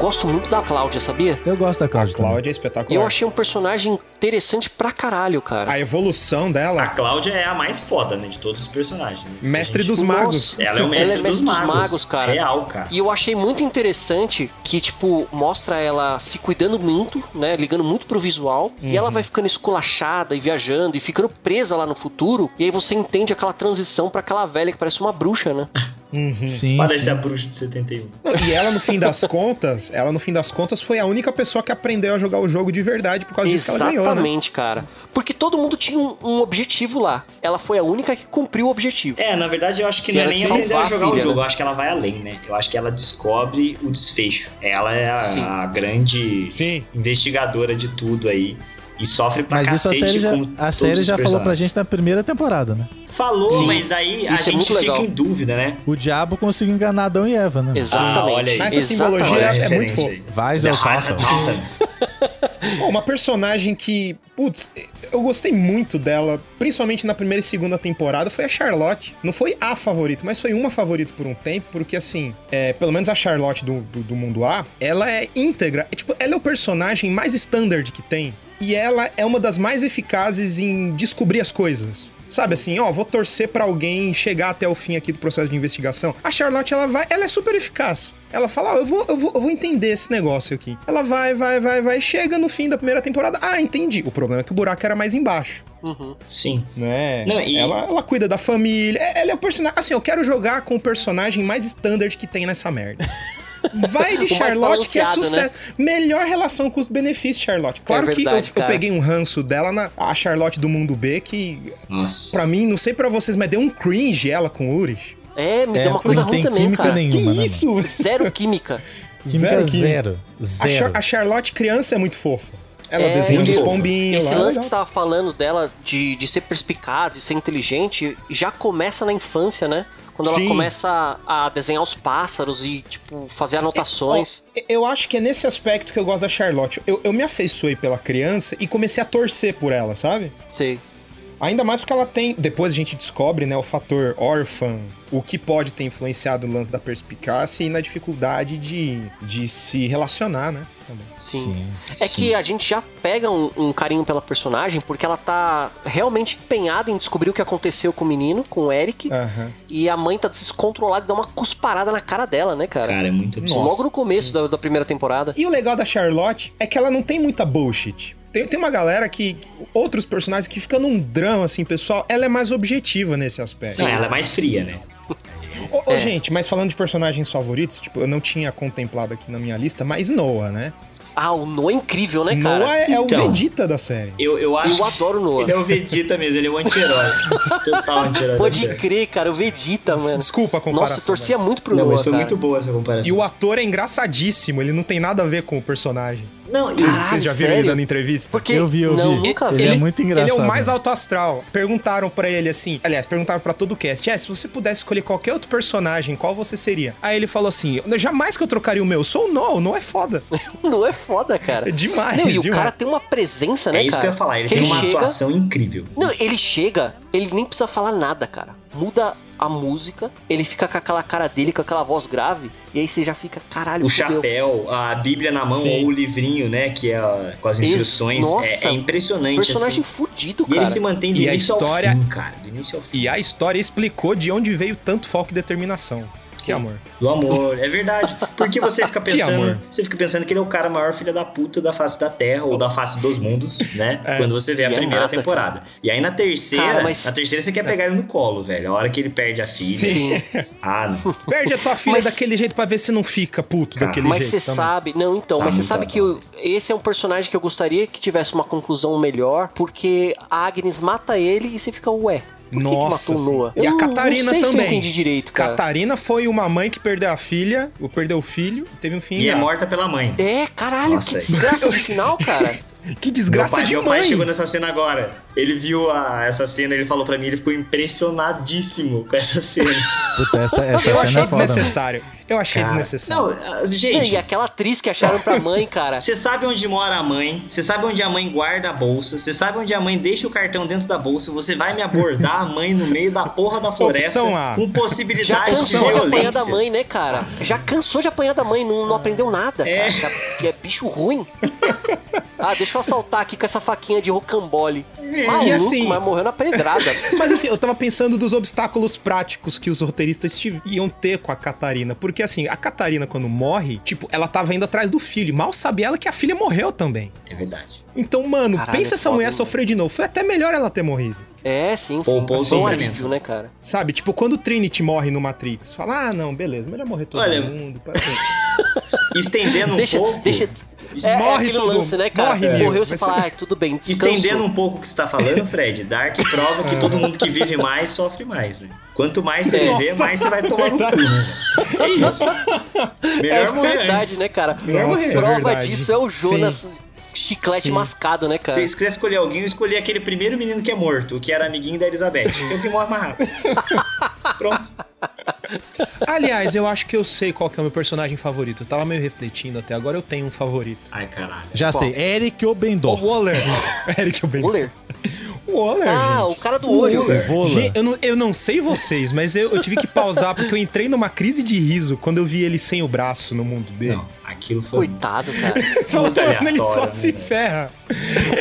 Gosto muito da Cláudia, sabia? Eu gosto da A Cláudia também. Cláudia é E espetacular. eu achei um personagem interessante pra caralho, cara. A evolução A dela, Cláudia é a mais foda, né, de todos os personagens. né? mestre a dos gente- magos. Ela é o mestre, Ela é mestre dos, dos magos. magos, cara. Real, cara. E eu achei muito interessante que, tipo, mostra ela se cuidando muito, né? Ligando muito pro visual. E ela vai ficando esculachada e viajando e ficando presa lá no futuro. E aí você entende aquela transição pra aquela velha que parece uma bruxa, né? *laughs* Uhum. Sim, Parece sim. a bruxa de 71. Não, e ela, no fim das contas, ela, no fim das contas, foi a única pessoa que aprendeu a jogar o jogo de verdade por causa disso que ela ganhou, né? Exatamente, cara. Porque todo mundo tinha um, um objetivo lá. Ela foi a única que cumpriu o objetivo. É, na verdade eu acho que não é nem aprender a a jogar o filha, jogo, né? eu acho que ela vai além, né? Eu acho que ela descobre o desfecho. Ela é a, Sim. a grande Sim. investigadora de tudo aí. E sofre pra Mas isso a cacete série já, a série já falou pra gente na primeira temporada, né? Falou, Sim. mas aí a Isso é gente fica legal. em dúvida, né? O diabo conseguiu enganar Adão e Eva, né? Exatamente. Ah, olha aí. Essa Exatamente. simbologia a é muito. Vais ao Tafel. Pô, uma personagem que, putz, eu gostei muito dela, principalmente na primeira e segunda temporada, foi a Charlotte. Não foi a favorita, mas foi uma favorita por um tempo, porque assim, é, pelo menos a Charlotte do, do, do mundo A, ela é íntegra. É, tipo, ela é o personagem mais standard que tem. E ela é uma das mais eficazes em descobrir as coisas. Sabe assim, ó, vou torcer pra alguém chegar até o fim aqui do processo de investigação. A Charlotte, ela vai, ela é super eficaz. Ela fala, ó, eu vou, eu vou, eu vou entender esse negócio aqui. Ela vai, vai, vai, vai, chega no fim da primeira temporada. Ah, entendi. O problema é que o buraco era mais embaixo, Uhum. Sim. né? Não, e- ela, ela cuida da família. É- Ela é o personagem. Assim, eu quero jogar com o personagem mais standard que tem nessa merda. *laughs* Vai de *laughs* Charlotte, que é balanceado, sucesso. Melhor relação custo-benefício, Charlotte. Claro que verdade, eu, eu cara. peguei um ranço dela na a Charlotte do mundo B, que Nossa. Pra mim, não sei pra vocês, mas deu um cringe ela com o Urich. É, me É, deu uma coisa não ruim tem também, química cara. nenhuma, né, que isso? Zero química. Química Zero zero. A, Zero. Char- a Charlotte criança é muito fofa. Ela É, desenha os pombinhos Esse lá. lance legal. que você tava falando dela de, de ser perspicaz, de ser inteligente, já começa na infância, né? Quando ela Sim. começa a desenhar os pássaros e, tipo, fazer anotações. Ó, Eu acho que é nesse aspecto que eu gosto da Charlotte. Eu, eu me afeiçoei pela criança e comecei a torcer por ela, sabe? Sei. Ainda mais porque ela tem. Depois a gente descobre, né, o fator órfã, o que pode ter influenciado no lance da perspicácia e na dificuldade de, de se relacionar, né? Também. Sim. Sim. É que a gente já pega um, um carinho pela personagem porque ela tá realmente empenhada em descobrir o que aconteceu com o menino, com o Eric. Aham. E a mãe tá descontrolada e dá uma cusparada na cara dela, né, cara? Cara, é muito. Nossa, Logo no começo da, da primeira temporada. E o legal da Charlotte é que ela não tem muita bullshit. Tem, tem uma galera que. Outros personagens que fica num drama, assim, pessoal. Ela é mais objetiva nesse aspecto. Não, ela é mais fria, né? Ô, É. gente, mas falando de personagens favoritos, tipo, eu não tinha contemplado aqui na minha lista, mas Noah, né? Ah, o Noah é incrível, né, cara? Noah é, é o Então. Vegeta da série. Eu, eu acho Eu adoro o Noah. Ele é o Vegeta mesmo, ele é o anti-herói. *laughs* Total anti-herói. Pode crer, cara, o Vegeta, mano. Desculpa a comparação. Nossa, eu torcia mas- muito pro Não, Noah, mas foi cara. muito boa essa comparação. E o ator é engraçadíssimo, ele não tem nada a ver com o personagem. Não, Vocês, vocês já viram ele sério? dando entrevista? Porque Eu vi, eu não, vi. nunca Ele vi. é muito engraçado. Ele é o mais alto astral. Perguntaram pra ele assim, aliás, perguntaram pra todo o cast, é, se você pudesse escolher qualquer outro personagem, qual você seria? Aí ele falou assim, jamais que eu trocaria o meu, eu sou o Noah, o Noah é foda. *laughs* Não é foda, cara. É demais, Não, e o demais. cara tem uma presença, né, é isso cara? que eu ia falar, ele Que tem uma chega... atuação incrível. Não, ele chega, ele nem precisa falar nada, cara. Muda a música, ele fica com aquela cara dele, com aquela voz grave, e aí você já fica, caralho, O fudeu. chapéu, a Bíblia na mão Sim. ou o livrinho, né? Que é a- com as Esse- instruções. nossa, é, é impressionante. Personagem assim. fudido, E ele cara. se mantém do E a início história- ao fim, cara. Do início ao fim. E a história explicou de onde veio tanto foco e determinação. Que amor. Do amor, é verdade. Porque você fica *laughs* pensando. Você fica pensando que ele é o cara maior filho da puta da face da terra ou da face dos mundos, né? *laughs* É. Quando você vê a E é primeira nada, temporada. E aí na terceira, Cara, mas- na terceira você quer pegar ele no colo, velho. A hora que ele perde a filha. Sim. *laughs* Ah, não. Perde a tua filha Mas- daquele jeito pra ver se não fica puto Cara, daquele Mas jeito. você também. sabe, não, então, Tá mas você sabe que o- esse é um personagem que eu gostaria que tivesse uma conclusão melhor, porque a Agnes mata ele e você fica, ué, por que, que Nossa, matou? E a Catarina sei se eu também. entendi direito, cara. Catarina foi uma mãe que perdeu a filha, ou perdeu o filho, teve um fim E é morta pela mãe. É, caralho, Nossa, que aí. desgraça de final, cara. *laughs* Que desgraça meu pai, de meu mãe. pai chegou nessa cena agora. Ele viu a- essa cena, ele falou pra mim, ele ficou impressionadíssimo com essa cena. *laughs* Puta, essa, essa Eu cena achei é foda. mano. desnecessário. Eu achei Cara, desnecessário. Não, ah, Não, gente, e aquela atriz que acharam pra mãe, cara. Você sabe onde mora a mãe, você sabe onde a mãe guarda a bolsa, você sabe onde a mãe deixa o cartão dentro da bolsa, você vai me abordar a mãe no meio da porra da floresta Opção A. com Já possibilidade de cansou de apanhar violência. da mãe, né, cara? Já cansou de apanhar da mãe, não, não aprendeu nada, É. cara. Que é bicho ruim. *laughs* ah, deixa eu assaltar aqui com essa faquinha de rocambole. Maluco, E assim- mas morreu na pedrada. *laughs* Mas assim, eu tava pensando dos obstáculos práticos que os roteiristas iam ter com a Catarina. Porque assim, a Catarina, quando morre, tipo, ela tava indo atrás do filho. Mal sabia ela que a filha morreu também. É verdade. Então, mano, Caralho, pensa essa mulher sofrer de novo. Foi até melhor ela ter morrido. É, sim, sim. Poupou o Foi um alívio, né, cara? Sabe, tipo, quando o Trinity morre no Matrix, fala, ah, não, beleza, melhor morrer todo Olha, mundo. assim. *laughs* Estendendo um deixa, pouco. deixa. Isso É, é morre aquele todo lance, né, cara? Morre, Neo. Morreu, você fala, ser- ah, tudo bem, descansou. Estendendo um pouco o que você tá falando, *laughs* Fred, Dark prova que todo mundo que vive mais sofre mais, né? Quanto mais você É. viver, Nossa, mais você vai tomar no cu. É isso. *laughs* Melhor É verdade, antes. né, cara? Melhor Nossa. Prova verdade. disso é o Jonas chiclete Sim. mascado, né, Se cara? vocês quiserem escolher alguém, eu escolhi aquele primeiro menino que é morto, o que era amiguinho da Elizabeth. Que é o que morre mais rápido. *laughs* Pronto. *laughs* Aliás, eu acho que eu sei qual que é o meu personagem favorito. Eu tava meio refletindo até agora, eu tenho um favorito. Ai, caralho. Já Qual? sei, Eric O *laughs* Obendor. Waller. Eric O'Brien. Waller. O Waller, Ah, gente. o cara do olho. O eu não, eu não sei vocês, mas eu, eu tive que pausar porque eu entrei numa crise de riso quando eu vi ele sem o braço no mundo dele. Não, aquilo foi. Coitado, cara. *laughs* Só ele só né, se velho? ferra.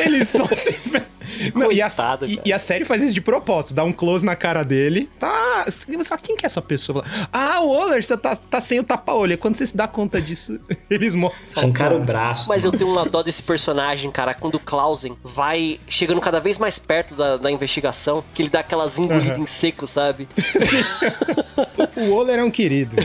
Ele só se ferra. Não, e, a, Coitado, e- cara. e a série faz isso de propósito, dá um close na cara dele. Tá, só quem que é essa pessoa? Ah, o Waller, você tá, tá sem o tapa-olho. Quando você se dá conta disso, *laughs* eles mostram. Arrancaram o braço. Mas eu tenho uma dó desse personagem, cara, quando o Clausen vai chegando cada vez mais perto da, da investigação, que ele dá aquelas engolidas em seco, sabe? *laughs* O Waller é um querido.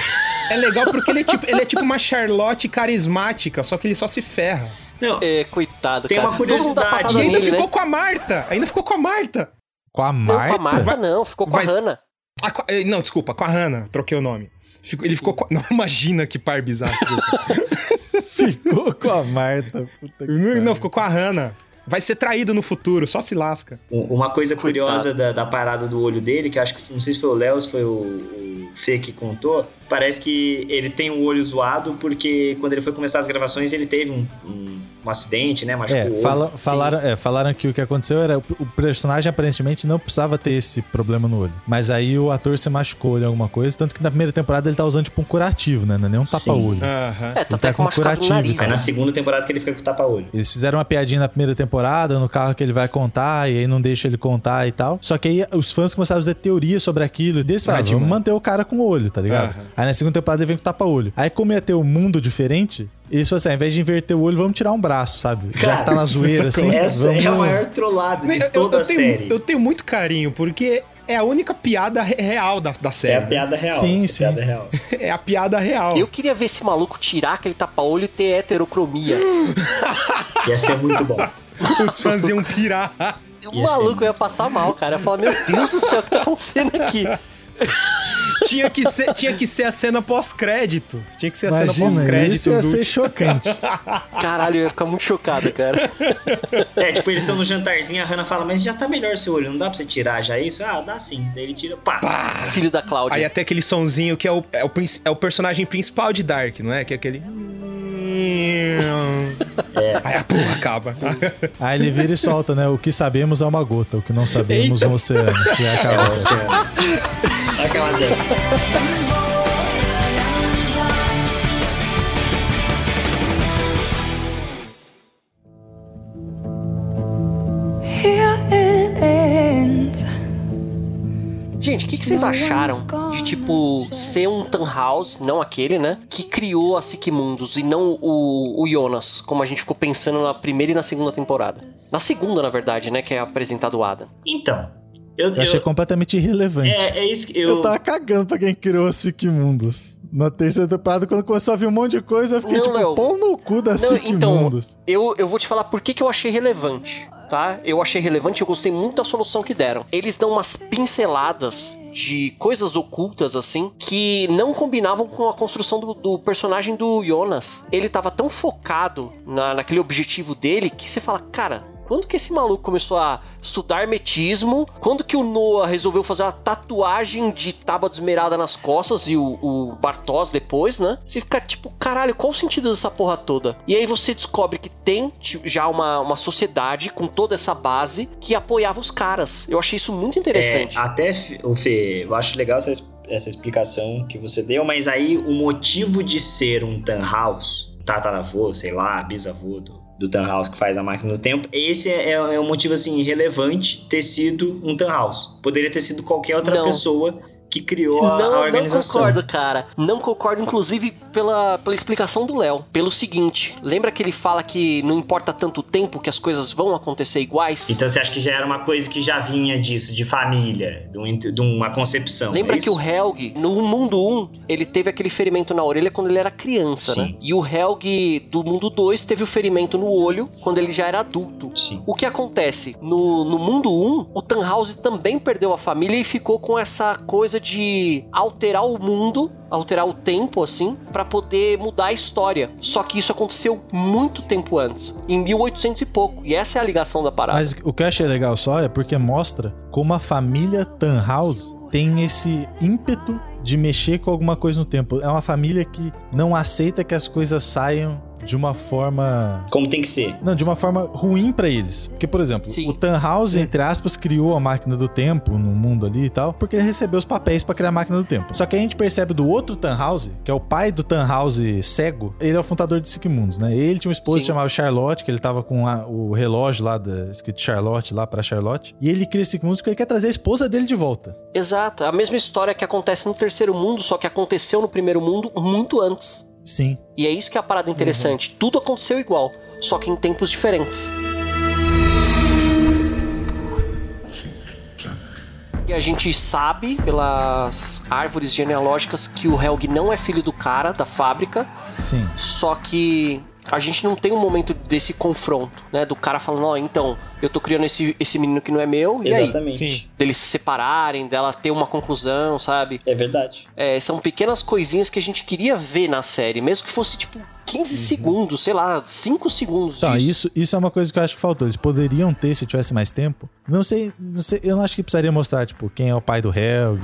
É legal porque ele é tipo, ele é tipo uma Charlotte carismática, só que ele só se ferra. Não, É, coitado, Tem cara. uma dá curiosidade. E ainda nele, ficou né? com a Marta. Ainda ficou com a Marta. Com a Não, com Marta? a Marta Vai- não, ficou com vai- a Hannah. Ah, a- eh, não, desculpa, com a Hannah. Troquei o nome. Ficou- ele ficou com a... *laughs* Não, imagina que par bizarro. *laughs* Ficou com a Marta. Puta que não, não, ficou com a Hannah. Vai ser traído no futuro, só se lasca. Um- Uma coisa curiosa da, da parada do olho dele, que eu acho que não sei se foi o Léo, ou se foi o, o Fê que contou, parece que ele tem o olho zoado porque quando ele foi começar as gravações ele teve um, um, um acidente, né? Machucou É, fala- falaram, é, falaram que o que aconteceu era o, personagem aparentemente não precisava ter esse problema no olho. Mas aí o ator se machucou em alguma coisa, tanto que na primeira temporada ele tá usando tipo um curativo, né? Não é nem um tapa-olho. Aham. É, tá até tá com no curativo, nariz. É né? na segunda temporada que ele fica com o tapa-olho. Eles fizeram uma piadinha na primeira temporada, no carro que ele vai contar, e aí não deixa ele contar e tal. Só que aí os fãs começaram a fazer teoria sobre aquilo. E eles falaram, Ah, vamos demais. manter o cara com o olho, tá ligado? Aham. Aí na segunda temporada ele vem com tapa-olho. Aí como ia ter um mundo diferente, falaram assim, ao invés de inverter o olho, vamos tirar um braço, sabe? Já Cara, que tá na zoeira, *laughs* assim, Essa vamos... é a maior trollada de Eu- eu, toda eu a tenho, série. eu tenho muito carinho, porque é a única piada re- real da, da série. É a né? piada real. Sim, essa sim. piada real. *laughs* É a piada real. Eu queria ver esse maluco tirar aquele tapa-olho e ter heterocromia. Ia ser muito bom. *laughs* Os fãs iam pirar. O Ia maluco ser. ia passar mal, cara. Eu ia falar, meu Deus do céu, o que tá acontecendo aqui? Tinha, que ser, tinha que ser a cena pós-crédito. Tinha que ser a cena Imagina, pós-crédito. isso ia do- ser chocante. Caralho, eu ia ficar muito chocado, cara. É, tipo, eles estão no jantarzinho, a Hannah fala, mas já tá melhor seu olho, não dá pra você tirar já isso? Ah, dá sim. Daí ele tira, pá. Filho da Cláudia. Aí até aquele sonzinho que é o, é, o, é o personagem principal de Dark, não é? Que é aquele. É. Aí a porra acaba. Aí ele vira e solta, né? O que sabemos é uma gota, o que não sabemos Eita. um oceano. Que é aquela É, você- Aquela dela. Gente, o que, que vocês acharam de, tipo, ser um Tannhaus, não aquele, né? Que criou a Siquimundus e não o, o Jonas, como a gente ficou pensando na primeira e na segunda temporada. Na segunda, na verdade, né? Que é apresentado o Adam. Então, eu, Eu achei eu- completamente irrelevante. é, é isso que Eu eu... tava cagando pra quem criou a Siquimundus. Na terceira temporada, quando começou a vir um monte de coisa, eu fiquei Não, tipo, pau no cu da Não, então, Siquimundus. eu, eu vou te falar por que, que eu achei relevante, tá? Eu achei relevante, eu gostei muito da solução que deram. Eles dão umas pinceladas de coisas ocultas, assim, que não combinavam com a construção do, do personagem do Jonas. Ele tava tão focado na, naquele objetivo dele que você fala, cara. Quando que esse maluco começou a estudar hermetismo? Quando que o Noah resolveu fazer uma tatuagem de tábua desmerada nas costas e o, o Bartos depois, né? Você fica tipo, caralho, qual o sentido dessa porra toda? E aí você descobre que tem já uma, uma sociedade com toda essa base que apoiava os caras. Eu achei isso muito interessante. É, até, Fê, eu acho legal essa, es- essa explicação que você deu, mas aí o motivo de ser um Tannhaus, tataravô, sei lá, bisavô do, do Tannhaus que faz a máquina do tempo, esse é, é, é um motivo, assim, relevante ter sido um Tannhaus. Poderia ter sido qualquer outra Não. pessoa que criou a, a Não, não organização. concordo, cara. Não concordo, inclusive, pela, pela explicação do Léo. Pelo seguinte, lembra que ele fala que não importa tanto tempo que as coisas vão acontecer iguais? Então você acha que já era uma coisa que já vinha disso, de família, de, um uma concepção? Lembra é que o? Helg, no mundo 1, ele teve aquele ferimento na orelha quando ele era criança, Sim. né? E o Helg do mundo 2 teve o ferimento no olho quando ele já era adulto. Sim. O que acontece? No, no mundo 1, o Tannhauser também perdeu a família e ficou com essa coisa de alterar o mundo, alterar o tempo, assim, pra poder mudar a história. Só que isso aconteceu muito tempo antes, em 1800 e pouco. E essa é a ligação da parada. Mas o que eu achei legal só é porque mostra como a família Tannhaus tem esse ímpeto de mexer com alguma coisa no tempo. É uma família que não aceita que as coisas saiam de uma forma Como tem que ser. Não, de uma forma ruim pra eles. Porque, por exemplo, Sim. o Tannhaus, entre aspas, criou a máquina do tempo no mundo ali e tal, porque ele recebeu os papéis pra criar a máquina do tempo. Só que a gente percebe do outro Tannhaus, que é o pai do Tannhaus cego, ele é o fundador de Sigmunds, né? Ele tinha uma esposa Sim. que chamava Charlotte, que ele tava com a- o relógio lá, da, escrito Charlotte lá pra Charlotte. E ele cria Sigmunds porque ele quer trazer a esposa dele de volta. Exato, é a mesma história que acontece no terceiro mundo, só que aconteceu no primeiro mundo muito antes. Sim. E é isso que é a parada interessante. Tudo aconteceu igual, só que em tempos diferentes. E a gente sabe, pelas árvores genealógicas, que o Helg não é filho do cara da fábrica, Sim. só que a gente não tem um momento desse confronto, né? Do cara falando, ó, então, eu tô criando esse, esse menino que não é meu, e aí? Exatamente. Sim. Deles se separarem, dela ter uma conclusão, sabe? É verdade. É, são pequenas coisinhas que a gente queria ver na série, mesmo que fosse tipo 15 segundos, sei lá, 5 segundos Então, disso. isso, isso é uma coisa que eu acho que faltou. Eles poderiam ter se tivesse mais tempo. Não sei, não sei, eu não acho que precisaria mostrar, tipo, quem é o pai do Helg,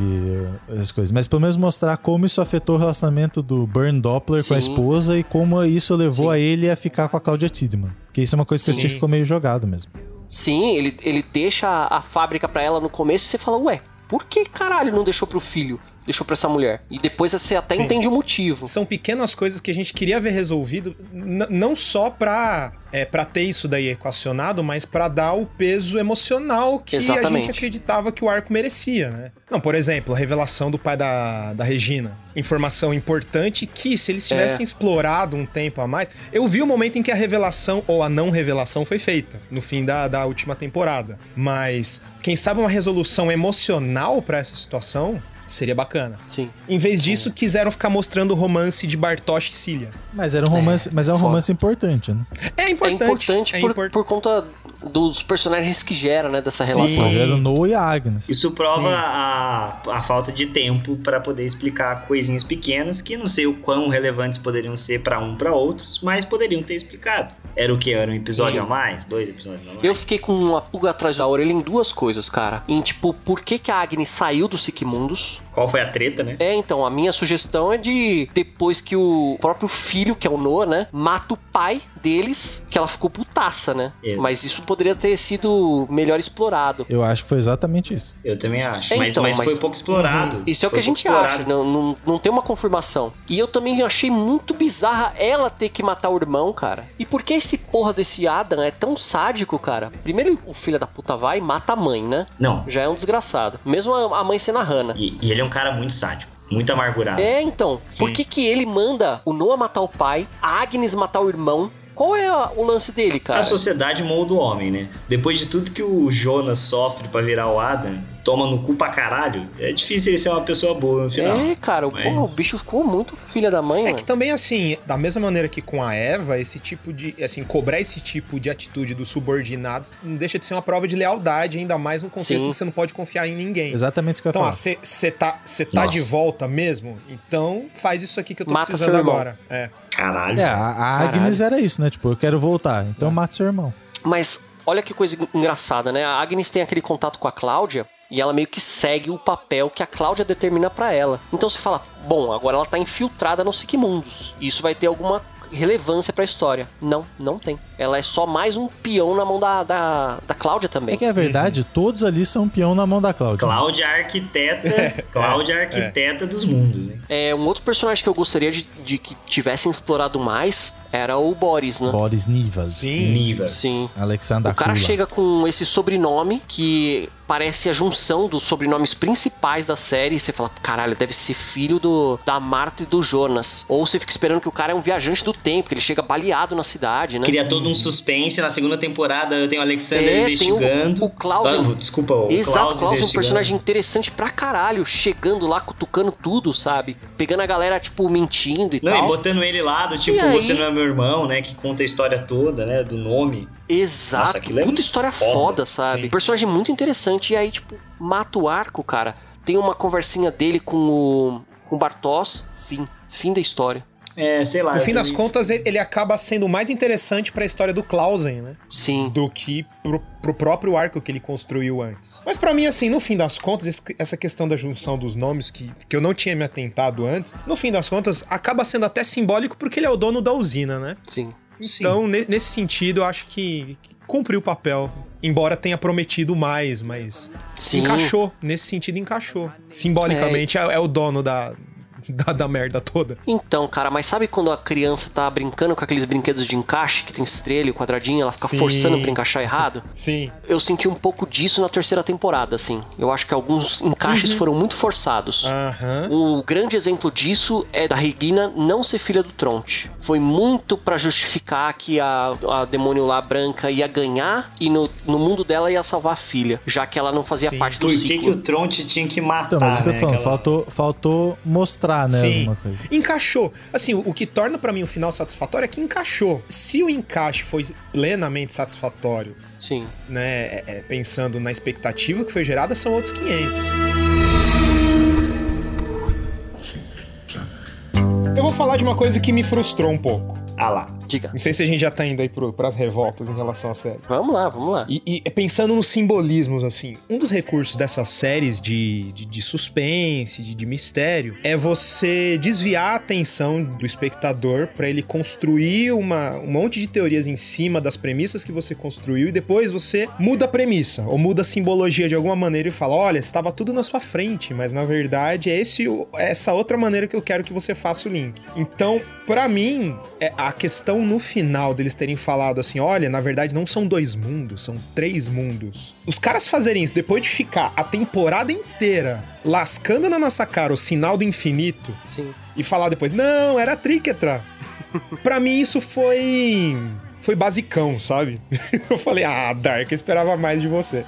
essas coisas. Mas pelo menos mostrar como isso afetou o relacionamento do Burn Doppler com a Sim. esposa e como isso levou Sim. a ele a ficar com a Claudia Tidman. Porque isso é uma coisa que Sim. que ficou meio jogado mesmo. Sim, ele, ele deixa a, a fábrica pra ela no começo e você fala, ué, por que caralho não deixou pro filho? Deixou pra essa mulher? E depois você até Sim. entende o motivo. São pequenas coisas que a gente queria ver resolvido, não só pra, é, pra ter isso daí equacionado, mas pra dar o peso emocional que a Exatamente. gente acreditava que o arco merecia, né? Não, por exemplo, a revelação do pai da, da Regina. Informação importante que, se eles tivessem explorado um tempo a mais. Eu vi o momento em que a revelação ou a não revelação foi feita, no fim da, da última temporada. Mas, quem sabe uma resolução emocional pra essa situação seria bacana. Sim. Em vez disso, quiseram ficar mostrando o romance de Bartosz e Cilia. Mas era um romance, mas é um foda. romance importante, né? É importante. é importante é por, impor- por conta dos personagens que gera, né, dessa Sim. relação. Só era o Noah e a Agnes. Isso prova Sim. a, a falta de tempo para poder explicar coisinhas pequenas que não sei o quão relevantes poderiam ser para um para outros, mas poderiam ter explicado. Era o que? Era um episódio Sim. a mais? Dois episódios a mais? Eu fiquei com uma pulga atrás da orelha em duas coisas, cara. Em tipo, por que, que a Agnes saiu do Siquemundos? Qual foi a treta, né? É, então, a minha sugestão é de depois que o próprio filho, que é o Noah, né, mata o pai deles, que ela ficou putaça, né? É. Mas isso poderia ter sido melhor explorado. Eu acho que foi exatamente isso. Eu também acho. É, mas, então, mas mas- foi pouco explorado. Isso é o que a gente pouco acha, explorado. não, não, não tem uma confirmação. E eu também achei muito bizarra ela ter que matar o irmão, cara. E por que esse porra desse Adam é tão sádico, cara? Primeiro o filho da puta vai e mata a mãe, né? Não. Já é um desgraçado. Mesmo a, a mãe sendo a Hannah. E, e ele é um cara muito sádico, muito amargurado. É, então. Sim. Por que, que ele manda o Noah matar o pai, a Agnes matar o irmão? Qual é o lance dele, cara? A sociedade molda o homem, né? Depois de tudo que o Jonas sofre pra virar o Adam, toma no cu pra caralho, é difícil ele ser uma pessoa boa no final. É, cara, o- Mas- porra, o bicho ficou muito filha da mãe, É mano. que também, assim, da mesma maneira que com a Eva, esse tipo de. Assim, cobrar esse tipo de atitude dos subordinados não deixa de ser uma prova de lealdade, ainda mais no contexto Sim. que você não pode confiar em ninguém. Exatamente isso que eu ia Então, falar. você tá, cê tá Nossa. de volta mesmo? Então faz isso aqui que eu tô Mata precisando agora. É. Caralho. É, a, a Agnes era isso, né? Tipo, eu quero voltar, então mata seu irmão. Mas olha que coisa engraçada, né? A Agnes tem aquele contato com a Cláudia e ela meio que segue o papel que a Cláudia determina pra ela. Então você fala, bom, agora ela tá infiltrada no Siquemundos. Isso vai ter alguma relevância pra história. Não, não tem. Ela é só mais um peão na mão da, da, da Cláudia também. É que é verdade, todos ali são peão na mão da Cláudia. Cláudia *laughs* é arquiteta, Cláudia é arquiteta dos mundos, né? É, um outro personagem que eu gostaria de, de que tivessem explorado mais Era o Boris, né? Boris Nivas. Sim. Niva. Sim. Alexander O cara Kula. chega com esse sobrenome que parece a junção dos sobrenomes principais da série. E você fala, caralho, deve ser filho do, da Marta e do Jonas. Ou você fica esperando que o cara é um viajante do tempo, que ele chega baleado na cidade, né? Cria todo um suspense. Na segunda temporada tem o Alexander É, tem o- investigando. o Clausen. Ah, desculpa, o Exato, Klaus Klaus é um investigando. personagem interessante pra caralho, chegando lá, cutucando tudo, sabe? Pegando a galera, tipo, mentindo e Não, tal. e botando ele lá do tipo, E aí? você não é meu irmão, né? Que conta a história toda, né? Do nome. Exato. Nossa, aquilo é Puta história foda, foda, sabe? sim. Personagem muito interessante. E aí, tipo, mata o arco, cara. Tem uma conversinha dele com o, com o Bartos. Fim. Fim da história. É, sei lá. No fim das contas, ele acaba sendo mais interessante pra história do Clausen, né? Sim. Do que pro, pro próprio arco que ele construiu antes. Mas pra mim, assim, no fim das contas, esse- essa questão da junção dos nomes, que, que eu não tinha me atentado antes, no fim das contas, acaba sendo até simbólico porque ele é o dono da usina, né? Sim. Então, ne- nesse sentido, eu acho que, que cumpriu o papel. Embora tenha prometido mais, mas Sim. encaixou. Nesse sentido, encaixou. Simbolicamente, é, é o dono da, *laughs* da, da merda toda. Então, cara, mas sabe quando a criança tá brincando com aqueles brinquedos de encaixe, que tem estrela e quadradinho, ela fica Sim. forçando pra encaixar errado? Sim. Eu senti um pouco disso na terceira temporada, assim. Eu acho que alguns encaixes Uhum. foram muito forçados. Aham. O grande exemplo disso é da Regina não ser filha do Tronte. Foi muito pra justificar que a, a demônio lá branca ia ganhar e no, no mundo dela ia salvar a filha, já que ela não fazia Sim. parte do Por que, ciclo. que o Tronte tinha que matar, Então, mas isso que eu né? tô falando, aquela- faltou, faltou mostrar, né? Sim. Encaixou. Assim, o, o que torna pra mim o final satisfatório é que encaixou. Se o encaixe foi plenamente satisfatório, Sim. né, é- é, pensando na expectativa que foi gerada, são outros 500. Eu vou falar de uma coisa que me frustrou um pouco. Ah lá. Diga. Não sei se a gente já tá indo aí pro, pras revoltas em relação à série. Vamos lá, vamos lá. E, e pensando nos simbolismos, assim, um dos recursos dessas séries de, de, de suspense, de, de mistério, é você desviar a atenção do espectador pra ele construir uma, um monte de teorias em cima das premissas que você construiu e depois você muda a premissa ou muda a simbologia de alguma maneira e fala: olha, estava tudo na sua frente, mas na verdade é esse, essa outra maneira que eu quero que você faça o link. Então, pra mim, é a questão no final deles terem falado assim: olha, na verdade não são dois mundos, são três mundos. Os caras fazerem isso depois de ficar a temporada inteira lascando na nossa cara o sinal do infinito Sim. e falar depois, não, era Tríquetra. *laughs* pra mim isso foi. Foi basicão, sabe? *laughs* Eu falei, ah, Dark, eu esperava mais de você.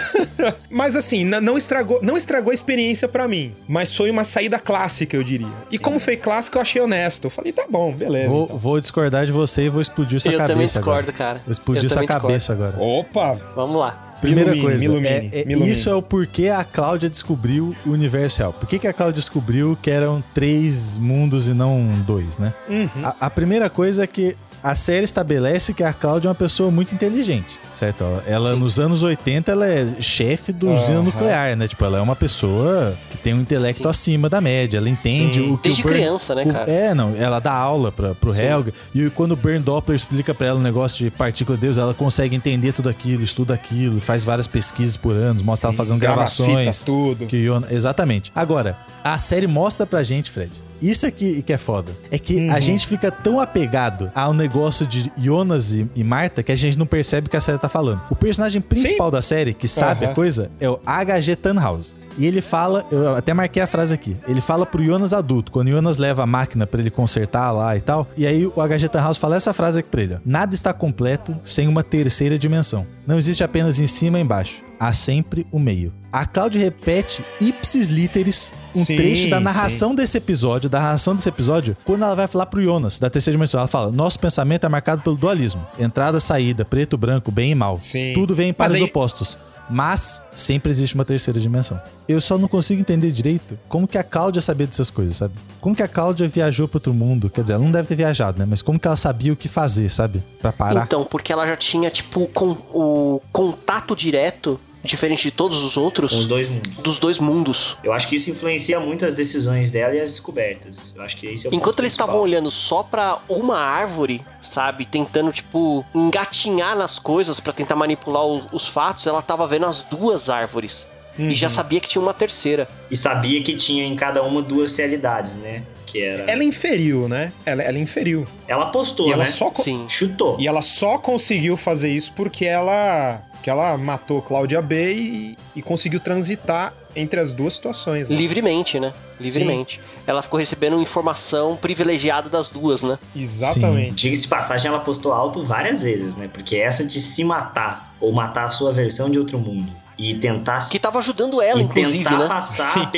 *laughs* mas assim, não estragou, não estragou a experiência pra mim. Mas foi uma saída clássica, eu diria. E como foi clássica, eu achei honesto. Eu falei, tá bom, beleza. Vou, então. vou discordar de você e vou explodir sua Eu cabeça. também discordo, agora. cara. Vou explodir Eu sua também discordo. cabeça agora. Opa! Vamos lá. Primeira Me ilumine, coisa, ilumine, é- é- ilumine. isso é o porquê a Cláudia descobriu o universo real. Por que, que a Cláudia descobriu que eram três mundos e não dois, né? Uhum. A, a primeira coisa é que a série estabelece que a Cláudia é uma pessoa muito inteligente, certo? Ela, Sim. nos anos 80, ela é chefe do usina Aham. nuclear, né? Tipo, ela é uma pessoa que tem um intelecto Sim. acima da média. Ela entende Sim. o que Desde o criança, né, o- cara? É, não. Ela dá aula pra, pro Sim. Helga. E quando o Bernd Doppler explica pra ela o negócio de partícula de Deus, ela consegue entender tudo aquilo, estuda aquilo, faz várias pesquisas por anos, mostra ela fazendo gravações. fitas, tudo. Que Exatamente. Agora, a série mostra pra gente, Fred. Isso aqui que é foda. É que Uhum. a gente fica tão apegado ao negócio de Jonas e, e Marta que a gente não percebe o que a série tá falando. O personagem principal da série, que sabe a Aham. coisa, é o H.G. Tannhaus. E ele fala, eu até marquei a frase aqui. Ele fala pro Jonas adulto, quando o Jonas leva a máquina pra ele consertar lá e tal. E aí o H.G. Tannhaus fala essa frase aqui pra ele: ó, Nada está completo sem uma terceira dimensão. Não existe apenas em cima e embaixo. Há sempre o meio. A Cláudia repete ipsis literis um Sim, trecho da narração desse episódio, da narração desse episódio, quando ela vai falar pro Jonas, da terceira dimensão. Ela fala: Nosso pensamento é marcado pelo dualismo. Entrada, saída, preto, branco, bem e mal. Sim. Tudo vem em pares aí- opostos. Mas sempre existe uma terceira dimensão. Eu só não consigo entender direito como que a Cláudia sabia dessas coisas, sabe? Como que a Cláudia viajou para outro mundo? Quer dizer, ela não deve ter viajado, né? Mas como que ela sabia o que fazer, sabe? Pra parar. Então, porque ela já tinha, tipo, com, o contato direto, diferente de todos os outros, Com os dois mundos. dos dois mundos. Eu acho que isso influencia muito as decisões dela e as descobertas. Eu acho que esse é o Enquanto ponto eles principal. estavam olhando só pra uma árvore, sabe, tentando, tipo, engatinhar nas coisas pra tentar manipular o- os fatos, ela tava vendo as duas árvores. E já sabia que tinha uma terceira. E sabia que tinha em cada uma duas realidades, né? Que era. Ela inferiu, né? Ela, ela inferiu. Ela postou, E né? ela só co- Sim. Chutou. E ela só conseguiu fazer isso porque ela que ela matou Cláudia B e, e conseguiu transitar entre as duas situações. Né? Livremente, né? Livremente. Ela ficou recebendo informação privilegiada das duas, né? Exatamente. Diga-se de passagem, ela postou alto várias vezes, né? Porque essa de se matar ou matar a sua versão de outro mundo e tentar se Que tava ajudando ela, e inclusive, tentar né? passar Sim.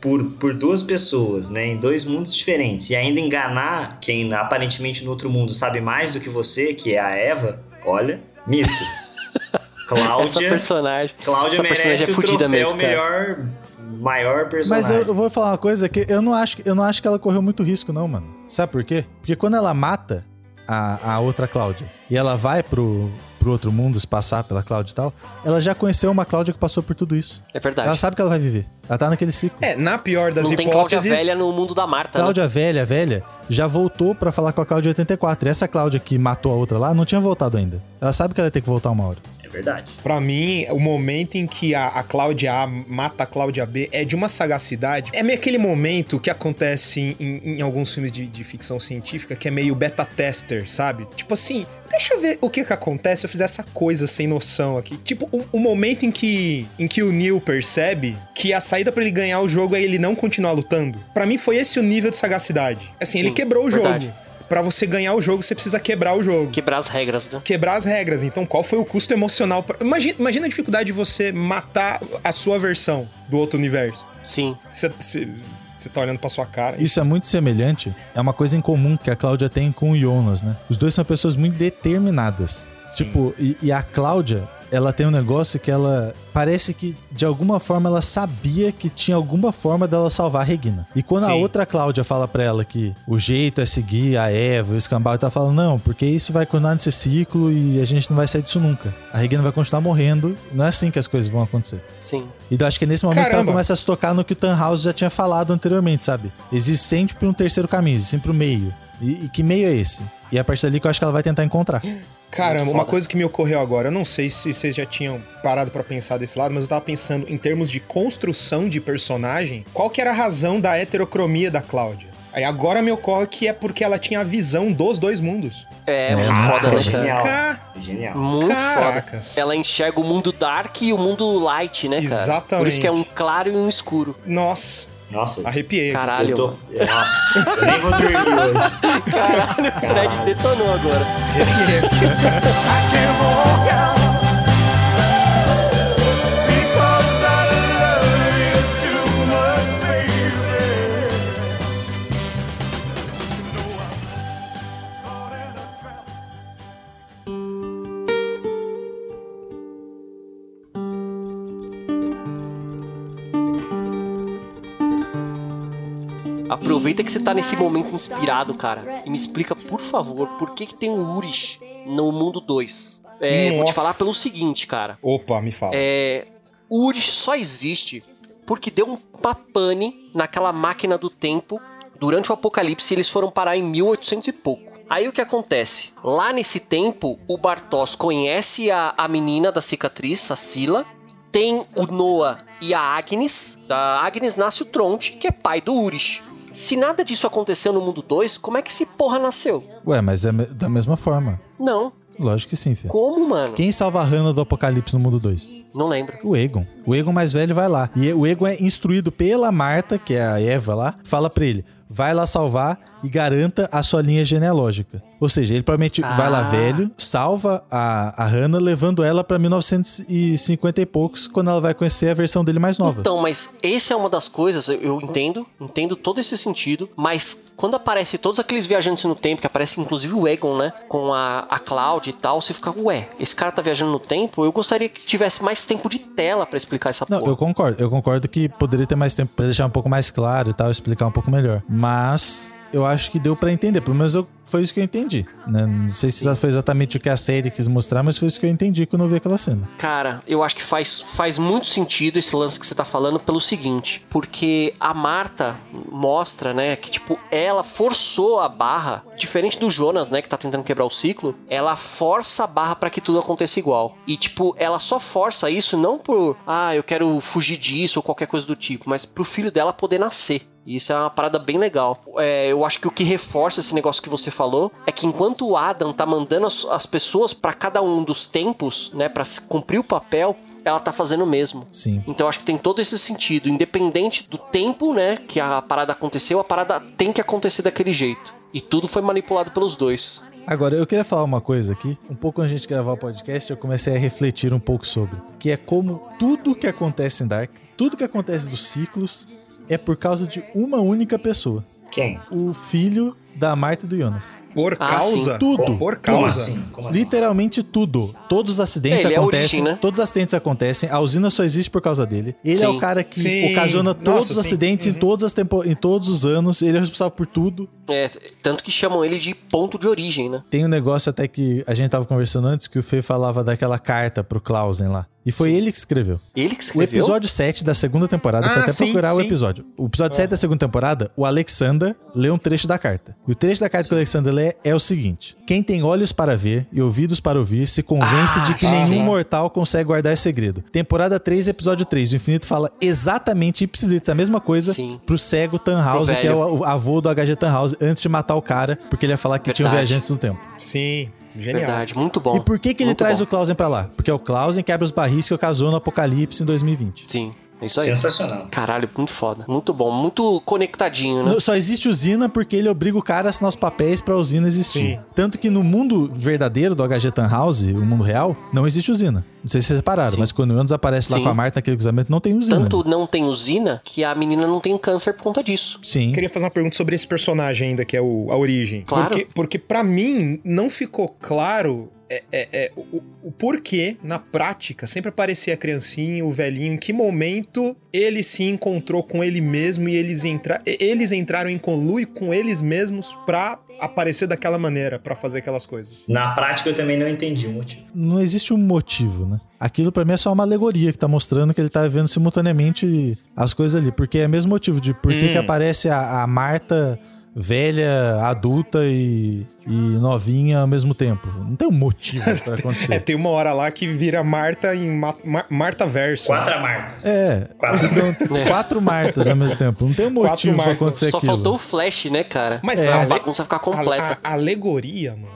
por, por duas pessoas, né? Em dois mundos diferentes. E ainda enganar quem aparentemente no outro mundo sabe mais do que você, que é a Eva, olha, mito. *laughs* Essa Cláudia, personagem. Cláudia essa personagem é troféu mesmo, cara. melhor, maior Mas personagem. eu, eu vou falar uma coisa que eu não acho, eu não acho que ela correu muito risco, não, mano. Sabe por quê? Porque quando ela mata a, a outra Cláudia e ela vai pro, pro outro mundo se passar pela Cláudia e tal, ela já conheceu uma Cláudia que passou por tudo isso. É verdade. Ela sabe que ela vai viver. Ela tá naquele ciclo. É, na pior das Não tem Cláudia hipóteses. velha no mundo da Marta, né? Cláudia velha, velha, já voltou pra falar com a Cláudia 84. E essa Cláudia que matou a outra lá não tinha voltado ainda. Ela sabe que ela ia ter que voltar uma hora. Verdade. Pra mim, o momento em que a, a Cláudia A mata a Cláudia B é de uma sagacidade. É meio aquele momento que acontece em, em- alguns filmes de, de ficção científica que é meio beta tester, sabe? Tipo assim, deixa eu ver o que que acontece se eu fizer essa coisa sem noção aqui. Tipo, o, o momento em que, em que o Neil percebe que a saída pra ele ganhar o jogo é ele não continuar lutando. Pra mim foi esse o nível de sagacidade. Assim, Sim, ele quebrou o verdade. jogo. Pra você ganhar o jogo, você precisa quebrar o jogo Quebrar as regras, né? quebrar as regras. Então, qual foi o custo emocional? Pra... Imagina, imagina a dificuldade de você matar a sua versão do outro universo. Sim. Você, você, você tá olhando pra sua cara. Isso é muito semelhante. É uma coisa em comum que a Cláudia tem com o Jonas, né? Os dois são pessoas muito determinadas. Tipo, e, e a Cláudia, ela tem um negócio que ela. Parece que de alguma forma ela sabia que tinha alguma forma dela salvar a Regina. E quando a Sim. outra Cláudia fala pra ela que o jeito é seguir a Eva, o escambau, tá falando, não, porque isso vai continuar nesse ciclo e a gente não vai sair disso nunca. A Regina vai continuar morrendo. Não é assim que as coisas vão acontecer. Sim. E eu acho que nesse momento que ela Caramba. começa a se tocar no que o Tannhaus já tinha falado anteriormente, sabe? Existe sempre um terceiro caminho, existe sempre um meio. E, e que meio é esse? E é a partir dali que eu acho que ela vai tentar encontrar. *gasps* Caramba, uma coisa que me ocorreu agora, eu não sei se vocês já tinham parado pra pensar desse lado, mas eu tava pensando em termos de construção de personagem, qual que era a razão da heterocromia da Cláudia? Aí agora me ocorre que é porque ela tinha a visão dos dois mundos. É, É, muito muito foda, foda. né, cara? Genial. Ca- Genial. Muito Caracas. foda. Ela enxerga o mundo dark e o mundo light, né, cara? Exatamente. Por isso que é um claro e um escuro. Nossa, Nossa, arrepiei. Caralho. eu tô... Nossa, eu nem vou dormir hoje. Caralho, o Fred detonou agora. Arrepiei *laughs* Aproveita que você tá nesse momento inspirado, cara. E me explica, por favor, por que, que tem um Urish no mundo 2? É, vou te falar pelo seguinte, cara. Opa, me fala. É, o Urish só existe porque deu uma pane naquela máquina do tempo durante o apocalipse e eles foram parar em 1800 e pouco. Aí o que acontece? Lá nesse tempo, o Bartos conhece a, a menina da cicatriz, a Sila. Tem o Noah e a Agnes. Da Agnes nasce o Tronte, que é pai do Urish. Se nada disso aconteceu no mundo 2, como é que esse porra nasceu? Ué, mas é da mesma forma. Não. Lógico que sim, filho. Como, mano? Quem salva a Hannah do Apocalipse no mundo 2? Não lembro. O Egon. O Egon mais velho vai lá. E o Egon é instruído pela Marta, que é a Eva lá, fala pra ele: vai lá salvar e garanta a sua linha genealógica. Ou seja, ele provavelmente Ah. vai lá velho, salva a, a Hannah, levando ela pra 1950 e poucos, quando ela vai conhecer a versão dele mais nova. Então, mas essa é uma das coisas, eu- entendo, entendo todo esse sentido, mas quando aparece todos aqueles viajantes no tempo, que aparece inclusive o Egon, né, com a, a Cloud e tal, você fica, ué, esse cara tá viajando no tempo, eu gostaria que tivesse mais tempo de tela pra explicar essa Não, porra. eu concordo. Eu concordo que poderia ter mais tempo pra deixar um pouco mais claro e tal, explicar um pouco melhor. Mas eu acho que deu pra entender. Pelo menos eu- foi isso que eu entendi. né? Não sei se foi exatamente o que a série quis mostrar, mas foi isso que eu entendi quando eu vi aquela cena. Cara, eu acho que faz, faz muito sentido esse lance que você tá falando pelo seguinte, porque a Marta mostra, né, que tipo, ela forçou a barra, diferente do Jonas, né, que tá tentando quebrar o ciclo, ela força a barra pra que tudo aconteça igual. E tipo, ela só força isso não por, ah, eu quero fugir disso ou qualquer coisa do tipo, mas pro filho dela poder nascer. E Isso é uma parada bem legal. É, eu acho que o que reforça esse negócio que você falou é que enquanto o Adam tá mandando as, as pessoas pra cada um dos tempos, né, para cumprir o papel, ela tá fazendo o mesmo. Sim. Então eu acho que tem todo esse sentido, independente do tempo, né, que a parada aconteceu, a parada tem que acontecer daquele jeito. E tudo foi manipulado pelos dois. Agora, eu queria falar uma coisa aqui. Um pouco antes de gravar o podcast, eu comecei a refletir um pouco sobre. Que é como tudo que acontece em Dark, tudo que acontece dos ciclos, é por causa de uma única pessoa. Quem? O filho da Marta e do Jonas. Por Ah, causa. sim, tudo. Por Como causa. assim? Como assim? Literalmente tudo. Todos os acidentes É, ele é a acontecem. origem, né? Todos os acidentes acontecem. A usina só existe por causa dele. Ele é Sim. o cara que Sim. ocasiona todos Nossa, os sim. acidentes em, Uhum. todas as tempo... em todos os anos. Ele é responsável por tudo. É, tanto que chamam ele de ponto de origem, né? Tem um negócio até que a gente tava conversando antes que o Fê falava daquela carta pro Clausen lá. E foi ele que escreveu. Ele que O escreveu. episódio 7 da segunda temporada, Ah, foi até sim, procurar o sim. episódio. O episódio 7 da segunda temporada, o Alexander lê um trecho da carta. E o trecho da carta que o Alexander lê é o seguinte: Quem tem olhos para ver e ouvidos para ouvir se convence Ah, de que sim. nenhum mortal consegue guardar segredo. Temporada 3, episódio 3. O Infinito fala exatamente ipsilitz a mesma coisa Sim. pro cego Tannhauser, que é o avô do HG Tannhauser, antes de matar o cara, porque ele ia falar que tinham Verdade. viajantes do tempo. Sim, genial. Verdade, muito bom. E por que, que ele Muito traz bom. o Clausen pra lá? Porque é o Clausen que abre os barris que ocasionou o apocalipse em 2020. Sim, é isso aí. Sensacional. Caralho, muito foda. Muito bom, muito conectadinho, né? Só existe usina porque ele obriga o cara a assinar os papéis pra usina existir. Sim. Tanto que no mundo verdadeiro do HG Tannhauser, o mundo real, não existe usina. Não sei se vocês repararam, Sim. mas quando o Jonas aparece lá Sim. com a Marta naquele cruzamento, não tem usina. Tanto não tem usina que a menina não tem câncer por conta disso. Sim. Queria fazer uma pergunta sobre esse personagem ainda, que é o, a origem. Claro. Porque, porque para mim, não ficou claro é, é, é, o, o porquê, na prática, sempre aparecia a criancinha, o velhinho, em que momento ele se encontrou com ele mesmo e eles, entra, e- eles entraram em conluio com eles mesmos pra aparecer daquela maneira, pra fazer aquelas coisas. Na prática eu também não entendi o motivo. Não existe um motivo, né? Aquilo pra mim é só uma alegoria que tá mostrando que ele tá vivendo simultaneamente as coisas ali. Porque é o mesmo motivo de por que Hum. que aparece a, a Marta velha, adulta e, e novinha ao mesmo tempo. Não tem um motivo pra *laughs* É, acontecer. tem uma hora lá que vira Marta em Ma Ma Marta Verso. Quatro Martas. É, Quatro. então, *laughs* quatro Martas ao mesmo tempo. Não tem um motivo pra acontecer Só aquilo. faltou o flash, né, cara? Mas É. a, bagunça ficar completa. a- a alegoria, mano.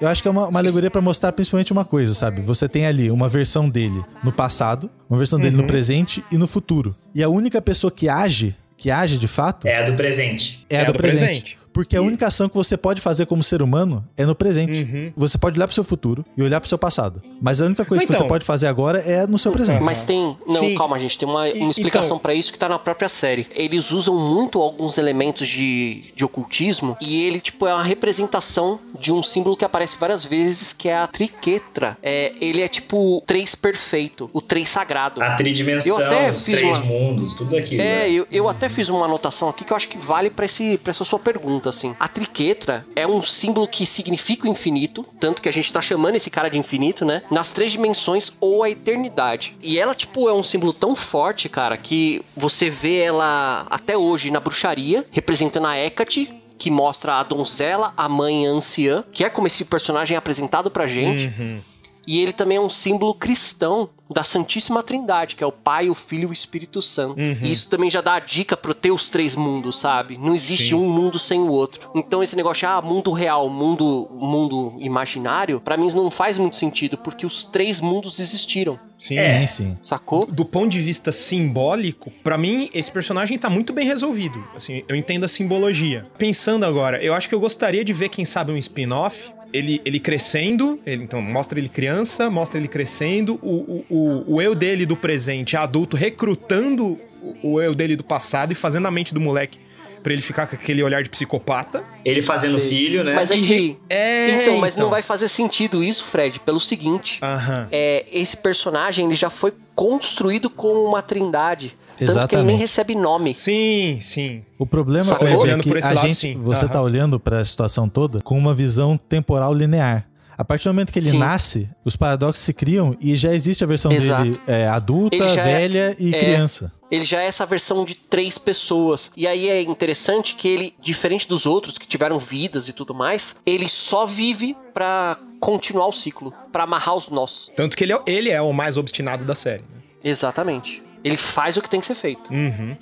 Eu acho que é uma, uma alegoria pra mostrar principalmente uma coisa, sabe? Você tem ali uma versão dele no passado, uma versão dele no Uhum. presente presente e no futuro. E a única pessoa que age, que age de fato, É a do presente. é a do, presente. Porque a única ação que você pode fazer como ser humano é no presente. Uhum. Você pode olhar pro seu futuro e olhar pro seu passado. Mas a única coisa que Então- você pode fazer agora é no seu presente. Mas tem. Não, Sim. calma, gente. Tem uma, uma explicação então- pra isso que tá na própria série. Eles usam muito alguns elementos de, de ocultismo e ele, tipo, é uma representação de um símbolo que aparece várias vezes, que é a triquetra. É, ele é tipo o três perfeito, o três sagrado. A tridimensão, Eu até os fiz três uma- mundos, tudo aquilo. É, né? eu, eu até fiz uma anotação aqui que eu acho que vale para essa sua pergunta, assim. A triquetra é um símbolo que significa o infinito, tanto que a gente tá chamando esse cara de infinito, né? Nas três dimensões ou a eternidade. E ela, tipo, é um símbolo tão forte, cara, que você vê ela até hoje na bruxaria, representando a Hecate, que mostra a donzela, a mãe anciã, que é como esse personagem é apresentado pra gente. Uhum. E ele também é um símbolo cristão da Santíssima Trindade, que é o Pai, o Filho e o Espírito Santo. Uhum. E isso também já dá a dica pro ter os três mundos, sabe? Não existe Sim. um mundo sem o outro. Então esse negócio de ah, mundo real, mundo mundo imaginário, pra mim não faz muito sentido, porque os três mundos existiram, Sim. É. Sim, sim. sacou? Do ponto de vista simbólico, pra mim, esse personagem tá muito bem resolvido. Assim, eu entendo a simbologia. Pensando agora, eu acho que eu gostaria de ver, quem sabe, um spin-off. Ele, ele crescendo, ele- então mostra ele criança, mostra ele crescendo, o, o, o, o eu dele do presente, adulto, recrutando o, o eu dele do passado e fazendo a mente do moleque Pra ele ficar com aquele olhar de psicopata. Ele fazendo Sei. filho, né? Mas é que. *laughs* É, então, mas não vai fazer sentido isso, Fred, pelo seguinte. Aham. É, esse personagem ele já foi construído como uma trindade. Tanto que ele Exatamente. nem recebe nome. Sim, sim. O problema? Fred, é que a lado, gente, sim. você Aham. tá olhando pra situação toda com uma visão temporal linear. A partir do momento que ele Sim. nasce, os paradoxos se criam e já existe a versão Exato. dele é, adulta, é- velha e é. criança. Ele já é essa versão de três pessoas. E aí é interessante que ele, diferente dos outros que tiveram vidas e tudo mais, ele só vive pra continuar o ciclo, pra amarrar os nós. Tanto que ele é, ele é o mais obstinado da série. né? Exatamente. Ele faz o que tem que ser feito. Uhum.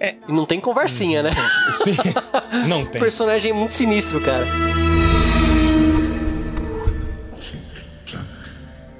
E não tem conversinha, né? Sim. Não *laughs* O tem. personagem é muito sinistro, cara.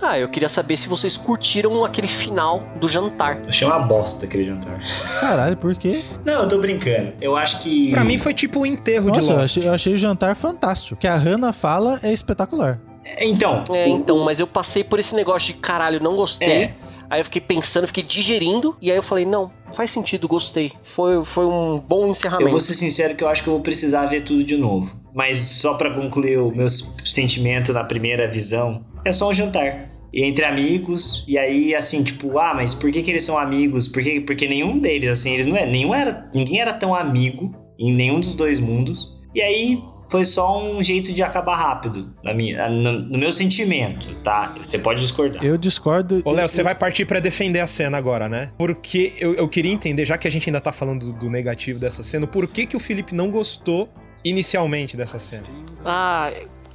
Ah, eu queria saber se vocês curtiram aquele final do jantar. Achei uma bosta aquele jantar. Caralho, por quê? Não, eu tô brincando. Eu acho que. Pra mim foi tipo o enterro de Nossa, eu Lost. achei, eu achei o jantar fantástico. O que a Hannah fala é espetacular. É, Então. É, então, mas eu passei por esse negócio de caralho, não gostei. É. Aí eu fiquei pensando, fiquei digerindo, e aí eu falei, não, faz sentido, gostei. Foi, foi um bom Eu encerramento. vou ser sincero que eu acho que eu vou precisar ver tudo de novo. Mas só pra concluir o meu sentimento na primeira visão, é só um jantar. E entre amigos, e aí assim, tipo, ah, mas por que, que eles são amigos? Por que, porque nenhum deles, assim, eles não é, nenhum era, ninguém era tão amigo em nenhum dos dois mundos. E aí foi só um jeito de acabar rápido, na minha, no, no meu sentimento, tá? Você pode discordar. Eu discordo. Ô, Léo, você vai partir pra defender a cena agora, né? Porque eu, eu queria entender, já que a gente ainda tá falando do, do negativo dessa cena, por que, que o Felipe não gostou inicialmente dessa cena? Ah,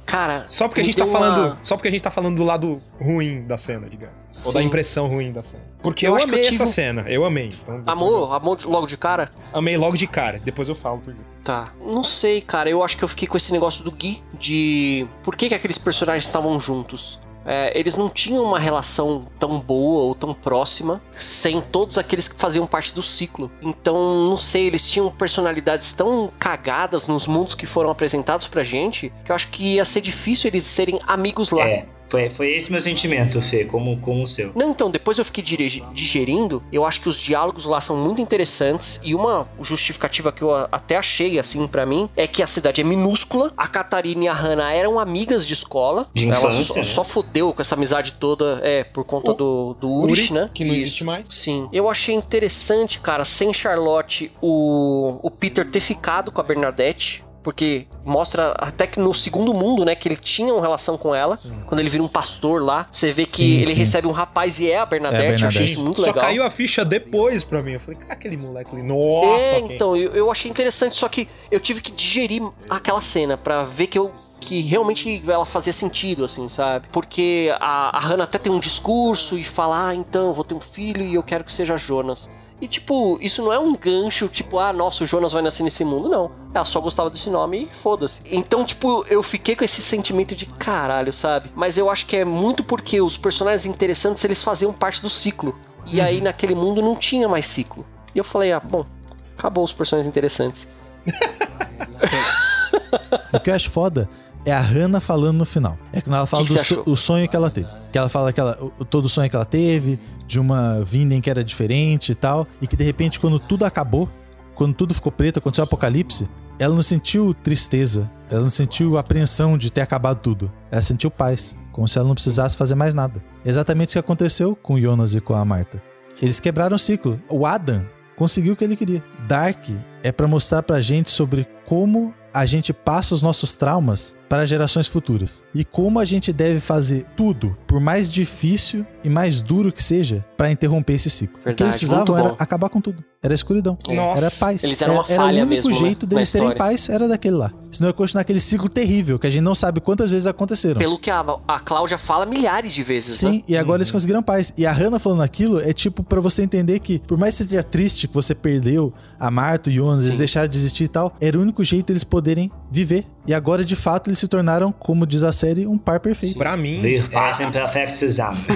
cara. Só porque a gente tá uma- falando. Só porque a gente tá falando do lado ruim da cena, digamos. Ou da Sim. impressão ruim da cena. Porque Eu eu, eu amei tive essa cena. Eu amei. Então, Amor, amor de- logo de cara? eu- amei logo de cara. Depois eu falo por quê. Tá. Não sei, cara. Eu acho que eu fiquei com esse negócio do Gui de por que, que aqueles personagens estavam juntos. É, eles não tinham uma relação tão boa ou tão próxima sem todos aqueles que faziam parte do ciclo. Então, não sei, eles tinham personalidades tão cagadas nos mundos que foram apresentados pra gente que eu acho que ia ser difícil eles serem amigos lá. É, foi, foi esse meu sentimento, Fê, como, como o seu. Não, então, depois eu fiquei digerindo, eu acho que os diálogos lá são muito interessantes e uma justificativa que eu até achei, assim, pra mim, é que a cidade é minúscula, a Catarina e a Hannah eram amigas de escola, De ela infância, só, né? só fodeu com essa amizade toda, é, por conta O- do, do Urish, Uri, né? que não Isso. existe mais. Sim. Eu achei interessante, cara, sem Charlotte, o, o Peter ter ficado com a Bernadette. Porque mostra até que no segundo mundo, né, que ele tinha uma relação com ela. Quando ele vira um pastor lá, você vê que Sim, ele sim. recebe um rapaz e é a Bernadette. Eu achei Bernadette. isso muito Só legal. caiu a ficha depois pra mim. Eu falei, cara, aquele moleque ali. Nossa, é, então, eu, eu achei interessante, só que eu tive que digerir aquela cena pra ver que eu que realmente ela fazia sentido, assim, sabe? Porque a, a Hannah até tem um discurso e fala, ah, então, eu vou ter um filho e eu quero que seja Jonas. E, tipo, isso não é um gancho, tipo, ah, nossa, o Jonas vai nascer nesse mundo, não. Ela só gostava desse nome e foda-se. Então, tipo, eu fiquei com esse sentimento de caralho, sabe? Mas eu acho que é muito porque os personagens interessantes, eles faziam parte do ciclo. E aí, naquele mundo, não tinha mais ciclo. E eu falei, ah, bom, acabou os personagens interessantes. *laughs* O que eu acho foda é a Hannah falando no final. É quando ela fala Que do so- o sonho que ela teve. Que ela fala que ela, o- todo o sonho que ela teve, de uma Vinden que era diferente e tal, e que de repente quando tudo acabou, quando tudo ficou preto, aconteceu o apocalipse, ela não sentiu tristeza, ela não sentiu apreensão de ter acabado tudo. Ela sentiu paz, como se ela não precisasse fazer mais nada. Exatamente isso que aconteceu com o Jonas e com a Marta. Eles quebraram o ciclo. O Adam conseguiu o que ele queria. Dark é pra mostrar pra gente sobre como a gente passa os nossos traumas para gerações futuras e como a gente deve fazer tudo, por mais difícil e mais duro que seja, pra interromper esse ciclo. o que eles Verdade, precisavam era acabar com tudo. Era escuridão. Nossa. Era paz. Eles eram uma era, era falha o único mesmo, né, jeito na deles terem paz era daquele lá. Senão ia continuar aquele ciclo terrível que a gente não sabe quantas vezes aconteceram. Pelo que a, a Cláudia fala milhares de vezes, Sim, né? e agora eles conseguiram paz. E a Hannah falando aquilo é tipo pra você entender que, por mais que seja triste que você perdeu a Marta e o Jonas, eles deixaram de existir e tal, era o único jeito deles poderem viver. E agora, de fato, eles se tornaram, como diz a série, um par perfeito. Pra mim. Wir é- passen perfekt zusammen. *laughs*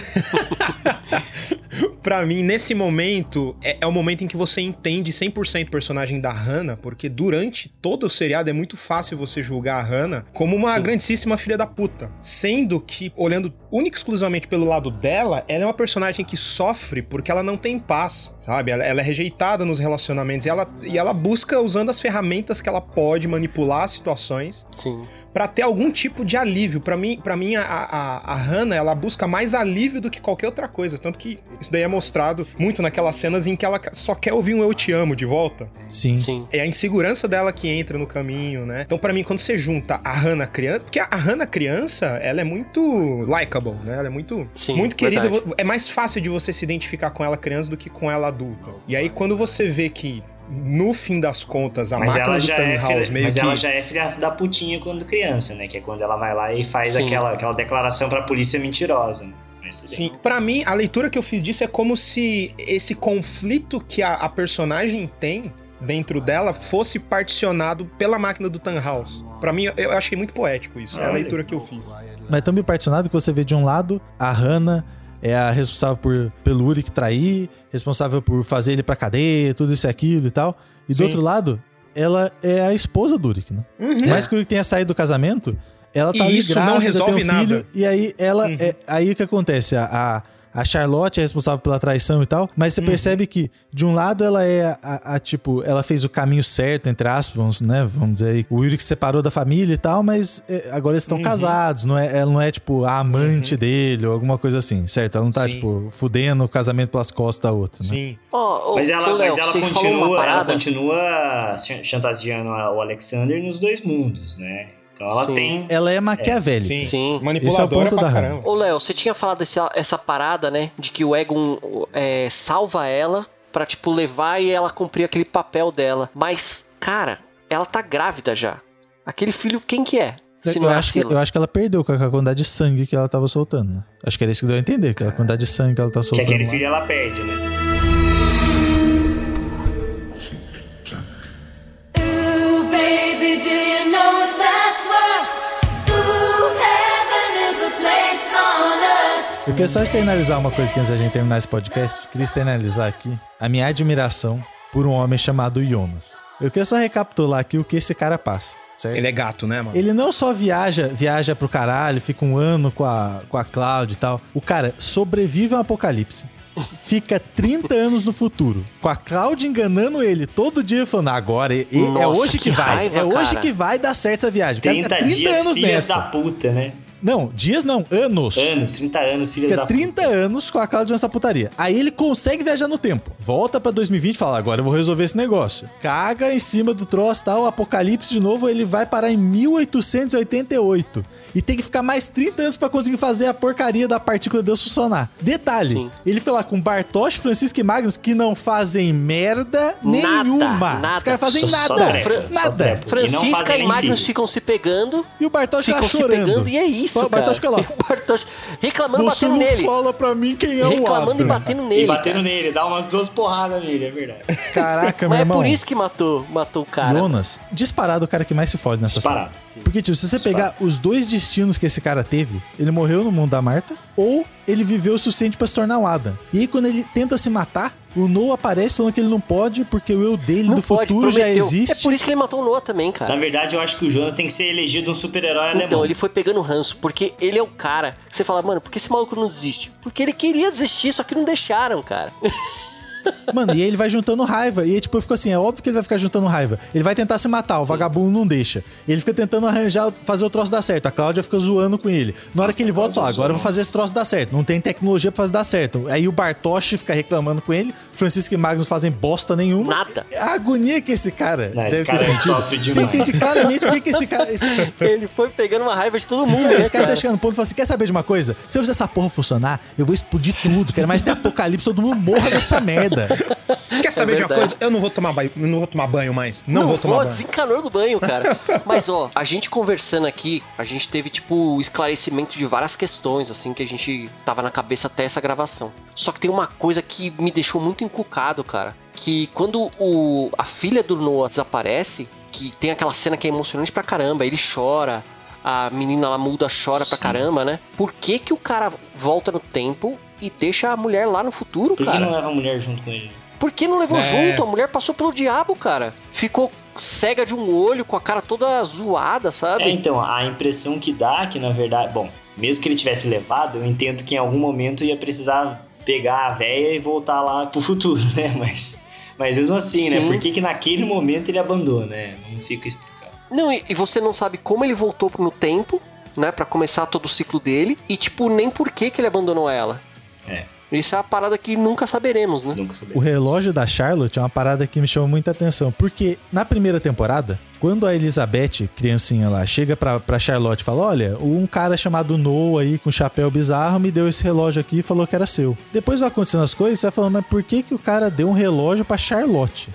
Pra mim, nesse momento, é, é o momento em que você entende 100% o personagem da Hannah, porque durante todo o seriado é muito fácil você julgar a Hannah como uma Sim. grandíssima filha da puta. Sendo que, olhando única e exclusivamente pelo lado dela, ela é uma personagem que sofre porque ela não tem paz, sabe? Ela, ela é rejeitada nos relacionamentos e ela, e ela busca, usando as ferramentas que ela pode, manipular as situações Sim. Pra ter algum tipo de alívio. Pra mim, para mim a, a, a Hannah, ela busca mais alívio do que qualquer outra coisa. Tanto que isso daí é mostrado muito naquelas cenas em que ela só quer ouvir um eu te amo de volta. Sim. Sim. É a insegurança dela que entra no caminho, né? Então, pra mim, quando você junta a Hannah criança. Porque a Hannah criança, ela é muito likable, né? Ela é muito, Sim, muito querida. verdade. É mais fácil de você se identificar com ela criança do que com ela adulta. E aí, quando você vê que. No fim das contas, a Mas máquina do é Tannhaus filha, meio mas que. ela já é filha da putinha quando criança, né? Que é quando ela vai lá e faz Sim. aquela, aquela declaração pra polícia mentirosa. né? Mas. Sim, pra mim, a leitura que eu fiz disso é como se esse conflito que a, a personagem tem dentro dela fosse particionado pela máquina do Tannhaus. Pra mim, eu, achei muito poético isso. É a leitura que eu fiz. Mas é tão bem particionado que você vê de um lado a Hannah é a responsável por, pelo Uric trair, responsável por fazer ele pra cadeia, tudo isso e aquilo e tal. E do Sim. outro lado, ela é a esposa do Uric, né? Por mais que o Uric tenha saído do casamento, ela tá E ali isso não grávida, resolve tem um filho, nada. E aí ela Uhum. é aí o que acontece, a, a a Charlotte é responsável pela traição e tal, mas você Uhum. percebe que, de um lado, ela é a, a- tipo, ela fez o caminho certo, entre aspas, vamos, né? Vamos dizer aí. O Uric se separou da família e tal, mas é, agora eles estão Uhum. casados, não é, ela não é, tipo, a amante dele ou alguma coisa assim, certo? Ela não tá, Sim. tipo, fudendo o casamento pelas costas da outra, né? Sim. Ô, Mas ela, Léo, mas ela continua, ela continua chan- chantageando a- o Alexander nos dois mundos, né? Então ela Sim. tem. Ela é maquiavélica. Sim. Sim. Manipuladora Esse é o ponto pra da caramba. Ô, Léo, você tinha falado essa, essa parada, né? De que o Egon é, salva ela pra, tipo, levar e ela cumprir aquele papel dela. Mas, cara, ela tá grávida já. Aquele filho, quem que é? Se Eu não é acho, que, eu acho que ela perdeu com a quantidade de sangue que ela tava soltando, né? Acho que era isso que deu a entender, que a quantidade de sangue que ela tá Que soltando. aquele lá. filho ela perde, né? Ooh, baby, do you know Eu queria só externalizar uma coisa que antes da gente terminar esse podcast. Queria externalizar aqui a minha admiração por um homem chamado Jonas. Eu queria só recapitular aqui o que esse cara passa, certo? Ele é gato, né, mano? Ele não só viaja, viaja pro caralho, fica um ano com a, com a Cloud e tal. O cara sobrevive a um apocalipse. Fica 30 anos no futuro, com a Cloud enganando ele todo dia, falando: agora e- é Nossa, hoje que, que vai, raiva, é hoje cara. que vai dar certo essa viagem. O cara fica 30 dias, filhas nessa. da puta, né? Não, dias não, anos. Anos, 30 anos, filhas Fica da 30 puta. anos com a Cláudia nessa putaria. Aí ele consegue viajar no tempo. Volta pra 2020 e fala: agora eu vou resolver esse negócio. Caga em cima do troço tal, apocalipse de novo, ele vai parar em 1888. E tem que ficar mais 30 anos pra conseguir fazer a porcaria da partícula de Deus funcionar. Detalhe: Sim. ele foi lá com Bartosz, Francisco e Magnus, que não fazem merda Nada, nenhuma. nada. Os caras fazem Só- nada. só nada. trepa. E Francisca e nem Magnus filho. ficam se pegando, E o Bartosz ficam fica se chorando. pegando e é isso, O cara. Bartosz fica lá. O *laughs* Bartosz reclamando, Você batendo não nele. fala pra mim quem é o Reclamando e batendo nele. E batendo cara. nele, dá umas duas porradas nele, é verdade. Caraca, meu Mas é irmão. por isso que matou, matou o cara. Jonas, disparado o cara que mais se fode nessa Disparado. série. Porque, tipo, se você pegar os dois destinos que esse cara teve, ele morreu no mundo da Marta, ou ele viveu o suficiente pra se tornar um Adam. E aí, quando ele tenta se matar, o Noah aparece falando que ele não pode, porque o eu dele Não do pode, futuro já prometeu. existe. É por isso que ele matou o Noah também, Na cara. verdade, eu acho que o Jonas tem que ser elegido um super-herói alemão. Então, ele foi pegando ranço, porque ele é o cara que você fala, mano, por que esse maluco não desiste? Porque ele queria desistir, só que não deixaram, cara. *laughs* Mano, e aí ele vai juntando raiva. E aí, tipo, eu fico assim, é óbvio que ele vai ficar juntando raiva. Ele vai tentar se matar, o vagabundo não deixa. Ele fica tentando arranjar, fazer o troço dar certo. A Cláudia fica zoando com ele. Na hora que ele volta, fala, agora eu vou fazer esse troço dar certo. Não tem tecnologia pra fazer dar certo. Aí o Bartosz fica reclamando com ele. Francisco e Magnus fazem bosta nenhuma. Nada. A agonia que esse cara Não, esse cara ter sentido. sofre Você entende claramente por que que esse cara... Esse, *laughs* Ele foi pegando uma raiva de todo mundo, né, esse cara tá cara? chegando no ponto e fala assim, quer saber de uma coisa? Se eu fizer essa porra funcionar, eu vou explodir tudo. Quero mais ter apocalipse, todo mundo morra dessa merda. Quer saber de uma coisa? Eu não vou tomar banho, não vou tomar banho mais. Não, vou tomar banho. desencanou do banho, cara. *laughs* Mas, ó, a gente conversando aqui, a gente teve, tipo, o esclarecimento de várias questões, assim, que a gente tava na cabeça até essa gravação. Só que tem uma coisa que me deixou muito encucado, cara. Que quando o, a filha do Noah desaparece, que tem aquela cena que é emocionante pra caramba, ele chora, a menina lá muda, chora pra caramba, né? Por que que o cara volta no tempo e deixa a mulher lá no futuro, Por que cara. não leva a mulher junto com ele? Por que não levou É. junto? A mulher passou pelo diabo, cara. Ficou cega de um olho, com a cara toda zoada, sabe? É, então, a impressão que dá que, na verdade, bom, mesmo que ele tivesse levado, eu entendo que em algum momento ia precisar pegar a véia e voltar lá pro futuro, né? *laughs* Mas, mas mesmo assim, né? Sim. Por que que naquele momento ele abandona, né? Não fica explicado. Não, e, e você não sabe como ele voltou no tempo, né, Pra começar todo o ciclo dele, e tipo, nem por que que ele abandonou ela. É. Isso é uma parada que nunca saberemos, né? Nunca O sabemos. relógio da Charlotte é uma parada que me chamou muita atenção. Porque na primeira temporada, quando a Elizabeth, criancinha lá, chega pra, pra Charlotte e fala: Olha, um cara chamado Noah aí com chapéu bizarro me deu esse relógio aqui e falou que era seu. Depois vai acontecendo as coisas, você vai falando, mas por que, que o cara deu um relógio pra Charlotte?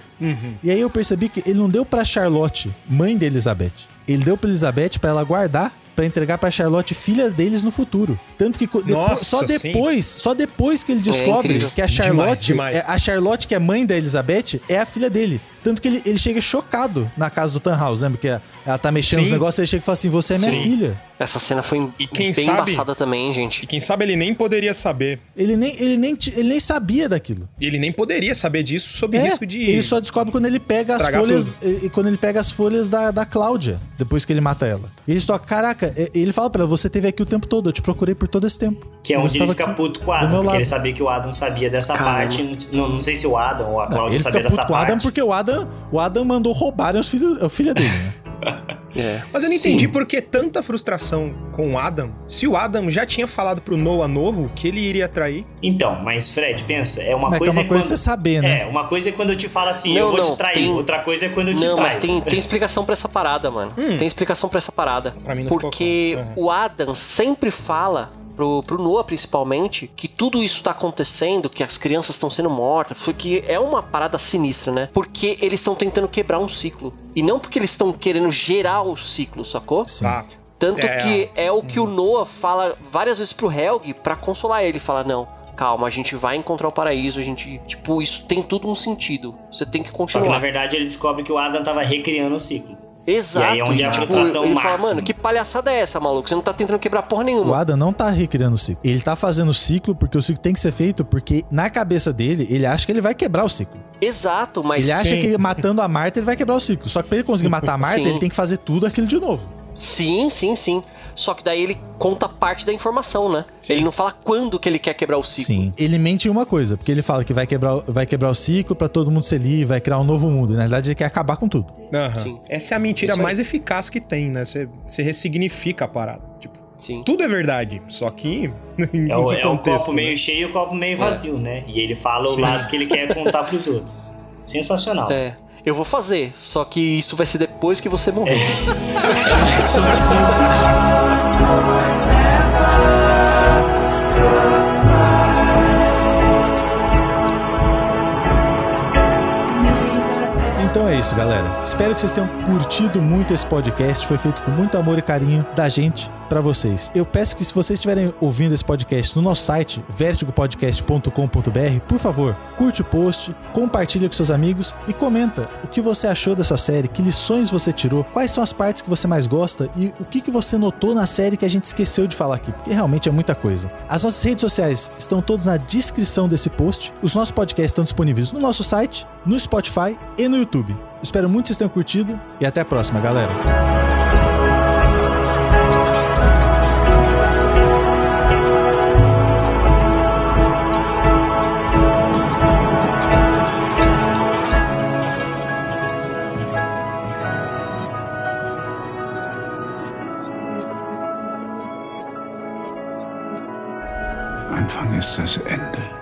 E aí eu percebi que ele não deu pra Charlotte, mãe de Elizabeth. Ele deu pra Elizabeth pra ela guardar. Pra entregar pra Charlotte, filha deles no futuro. Tanto que Nossa, só sim. depois, só depois que ele descobre incrível. que a Demais, Charlotte, demais. é- a Charlotte, que é mãe da Elizabeth, é a filha dele. Tanto que ele, ele chega chocado na casa do Tannhaus, lembra? Que ela tá mexendo Sim. nos negócios, ele chega e fala assim: Você é minha Sim. filha. Essa cena foi E quem bem sabe- embaçada também, gente. E quem sabe ele nem poderia saber. Ele nem, ele nem, ele nem sabia daquilo. E ele nem poderia saber disso sob É, risco de. Ele só descobre quando ele pega as folhas. E, quando ele pega as folhas da, da Cláudia, depois que ele mata ela. E ele toca, caraca, ele fala pra ela: você teve aqui o tempo todo, eu te procurei por todo esse tempo. Que é onde ele fica aqui puto com o Adam, porque lado. ele sabia que o Adam sabia dessa Caramba. parte. Não, não sei se o Adam ou a Cláudia sabia fica dessa puto com o parte. Adam porque o Adam, o Adam mandou roubarem os filhos, a filha dele, né? *laughs* É. Mas eu não entendi por que tanta frustração com o Adam, se o Adam já tinha falado pro Noah novo que ele iria trair. Então, mas Fred, pensa, é uma Mas que é coisa uma coisa quando... você saber, né? É, uma coisa é quando eu te falo assim, Não, eu vou não, te trair. tem- Outra coisa é quando eu te Não, traio. mas tem, tem *laughs* explicação pra essa parada, mano. Hum. Tem explicação pra essa parada. Pra mim não ficou Porque. Uhum. o Adam sempre fala pro, pro Noah, principalmente, que tudo isso tá acontecendo, que as crianças estão sendo mortas, porque é uma parada sinistra, né? Porque eles estão tentando quebrar um ciclo. E não porque eles estão querendo gerar o ciclo, sacou? Sim. Tá. Tanto É, que é o que o Noah fala várias vezes pro Helg pra consolar ele. Fala, não, calma, a gente vai encontrar o paraíso, a gente... Tipo, isso tem tudo um sentido. Você tem que Só que na continuar. verdade ele descobre que o Adam tava recriando o ciclo. Exato. E aí é onde é a tipo, frustração ele fala, máxima. mano, que palhaçada é essa, maluco? Você não tá tentando quebrar porra O nenhuma. Adam não tá recriando o ciclo. Ele tá fazendo o ciclo porque o ciclo tem que ser feito, porque na cabeça dele, ele acha que ele vai quebrar o ciclo. Exato, mas... ele acha Sim. que matando a Marta ele vai quebrar o ciclo. Só que pra ele conseguir matar a Marta, Sim. ele tem que fazer tudo aquilo de novo. Sim, sim, sim. Só que daí ele conta parte da informação, né? Ele não fala quando que ele quer quebrar o ciclo. Sim. Ele mente em uma coisa, porque ele fala que vai quebrar, vai quebrar o ciclo pra todo mundo ser livre, vai criar um novo mundo. Na verdade, ele quer acabar com tudo. Aham. Sim. Essa é a mentira mais eficaz que tem, né? Você, você ressignifica a parada. Tipo, Sim. tudo é verdade, só que. *laughs* em É o, que é o contexto, copo né? meio cheio e o copo meio vazio, né? E ele fala Sim. o lado que ele quer contar pros outros. Sensacional. É. Eu vou fazer, só que isso vai ser depois que você morrer. *laughs* Então é isso, galera. Espero que vocês tenham curtido muito esse podcast. Foi feito com muito amor e carinho da gente pra vocês. Eu peço que se vocês estiverem ouvindo esse podcast no nosso site, vertigopodcast.com.br, por favor, curte o post, compartilha com seus amigos e comenta o que você achou dessa série, que lições você tirou, quais são as partes que você mais gosta e o que, que você notou na série que a gente esqueceu de falar aqui, porque realmente é muita coisa. As nossas redes sociais estão todas na descrição desse post. Os nossos podcasts estão disponíveis no nosso site, no Spotify e no YouTube. Espero muito que vocês tenham curtido e até a próxima, galera. Anfang ist das Ende.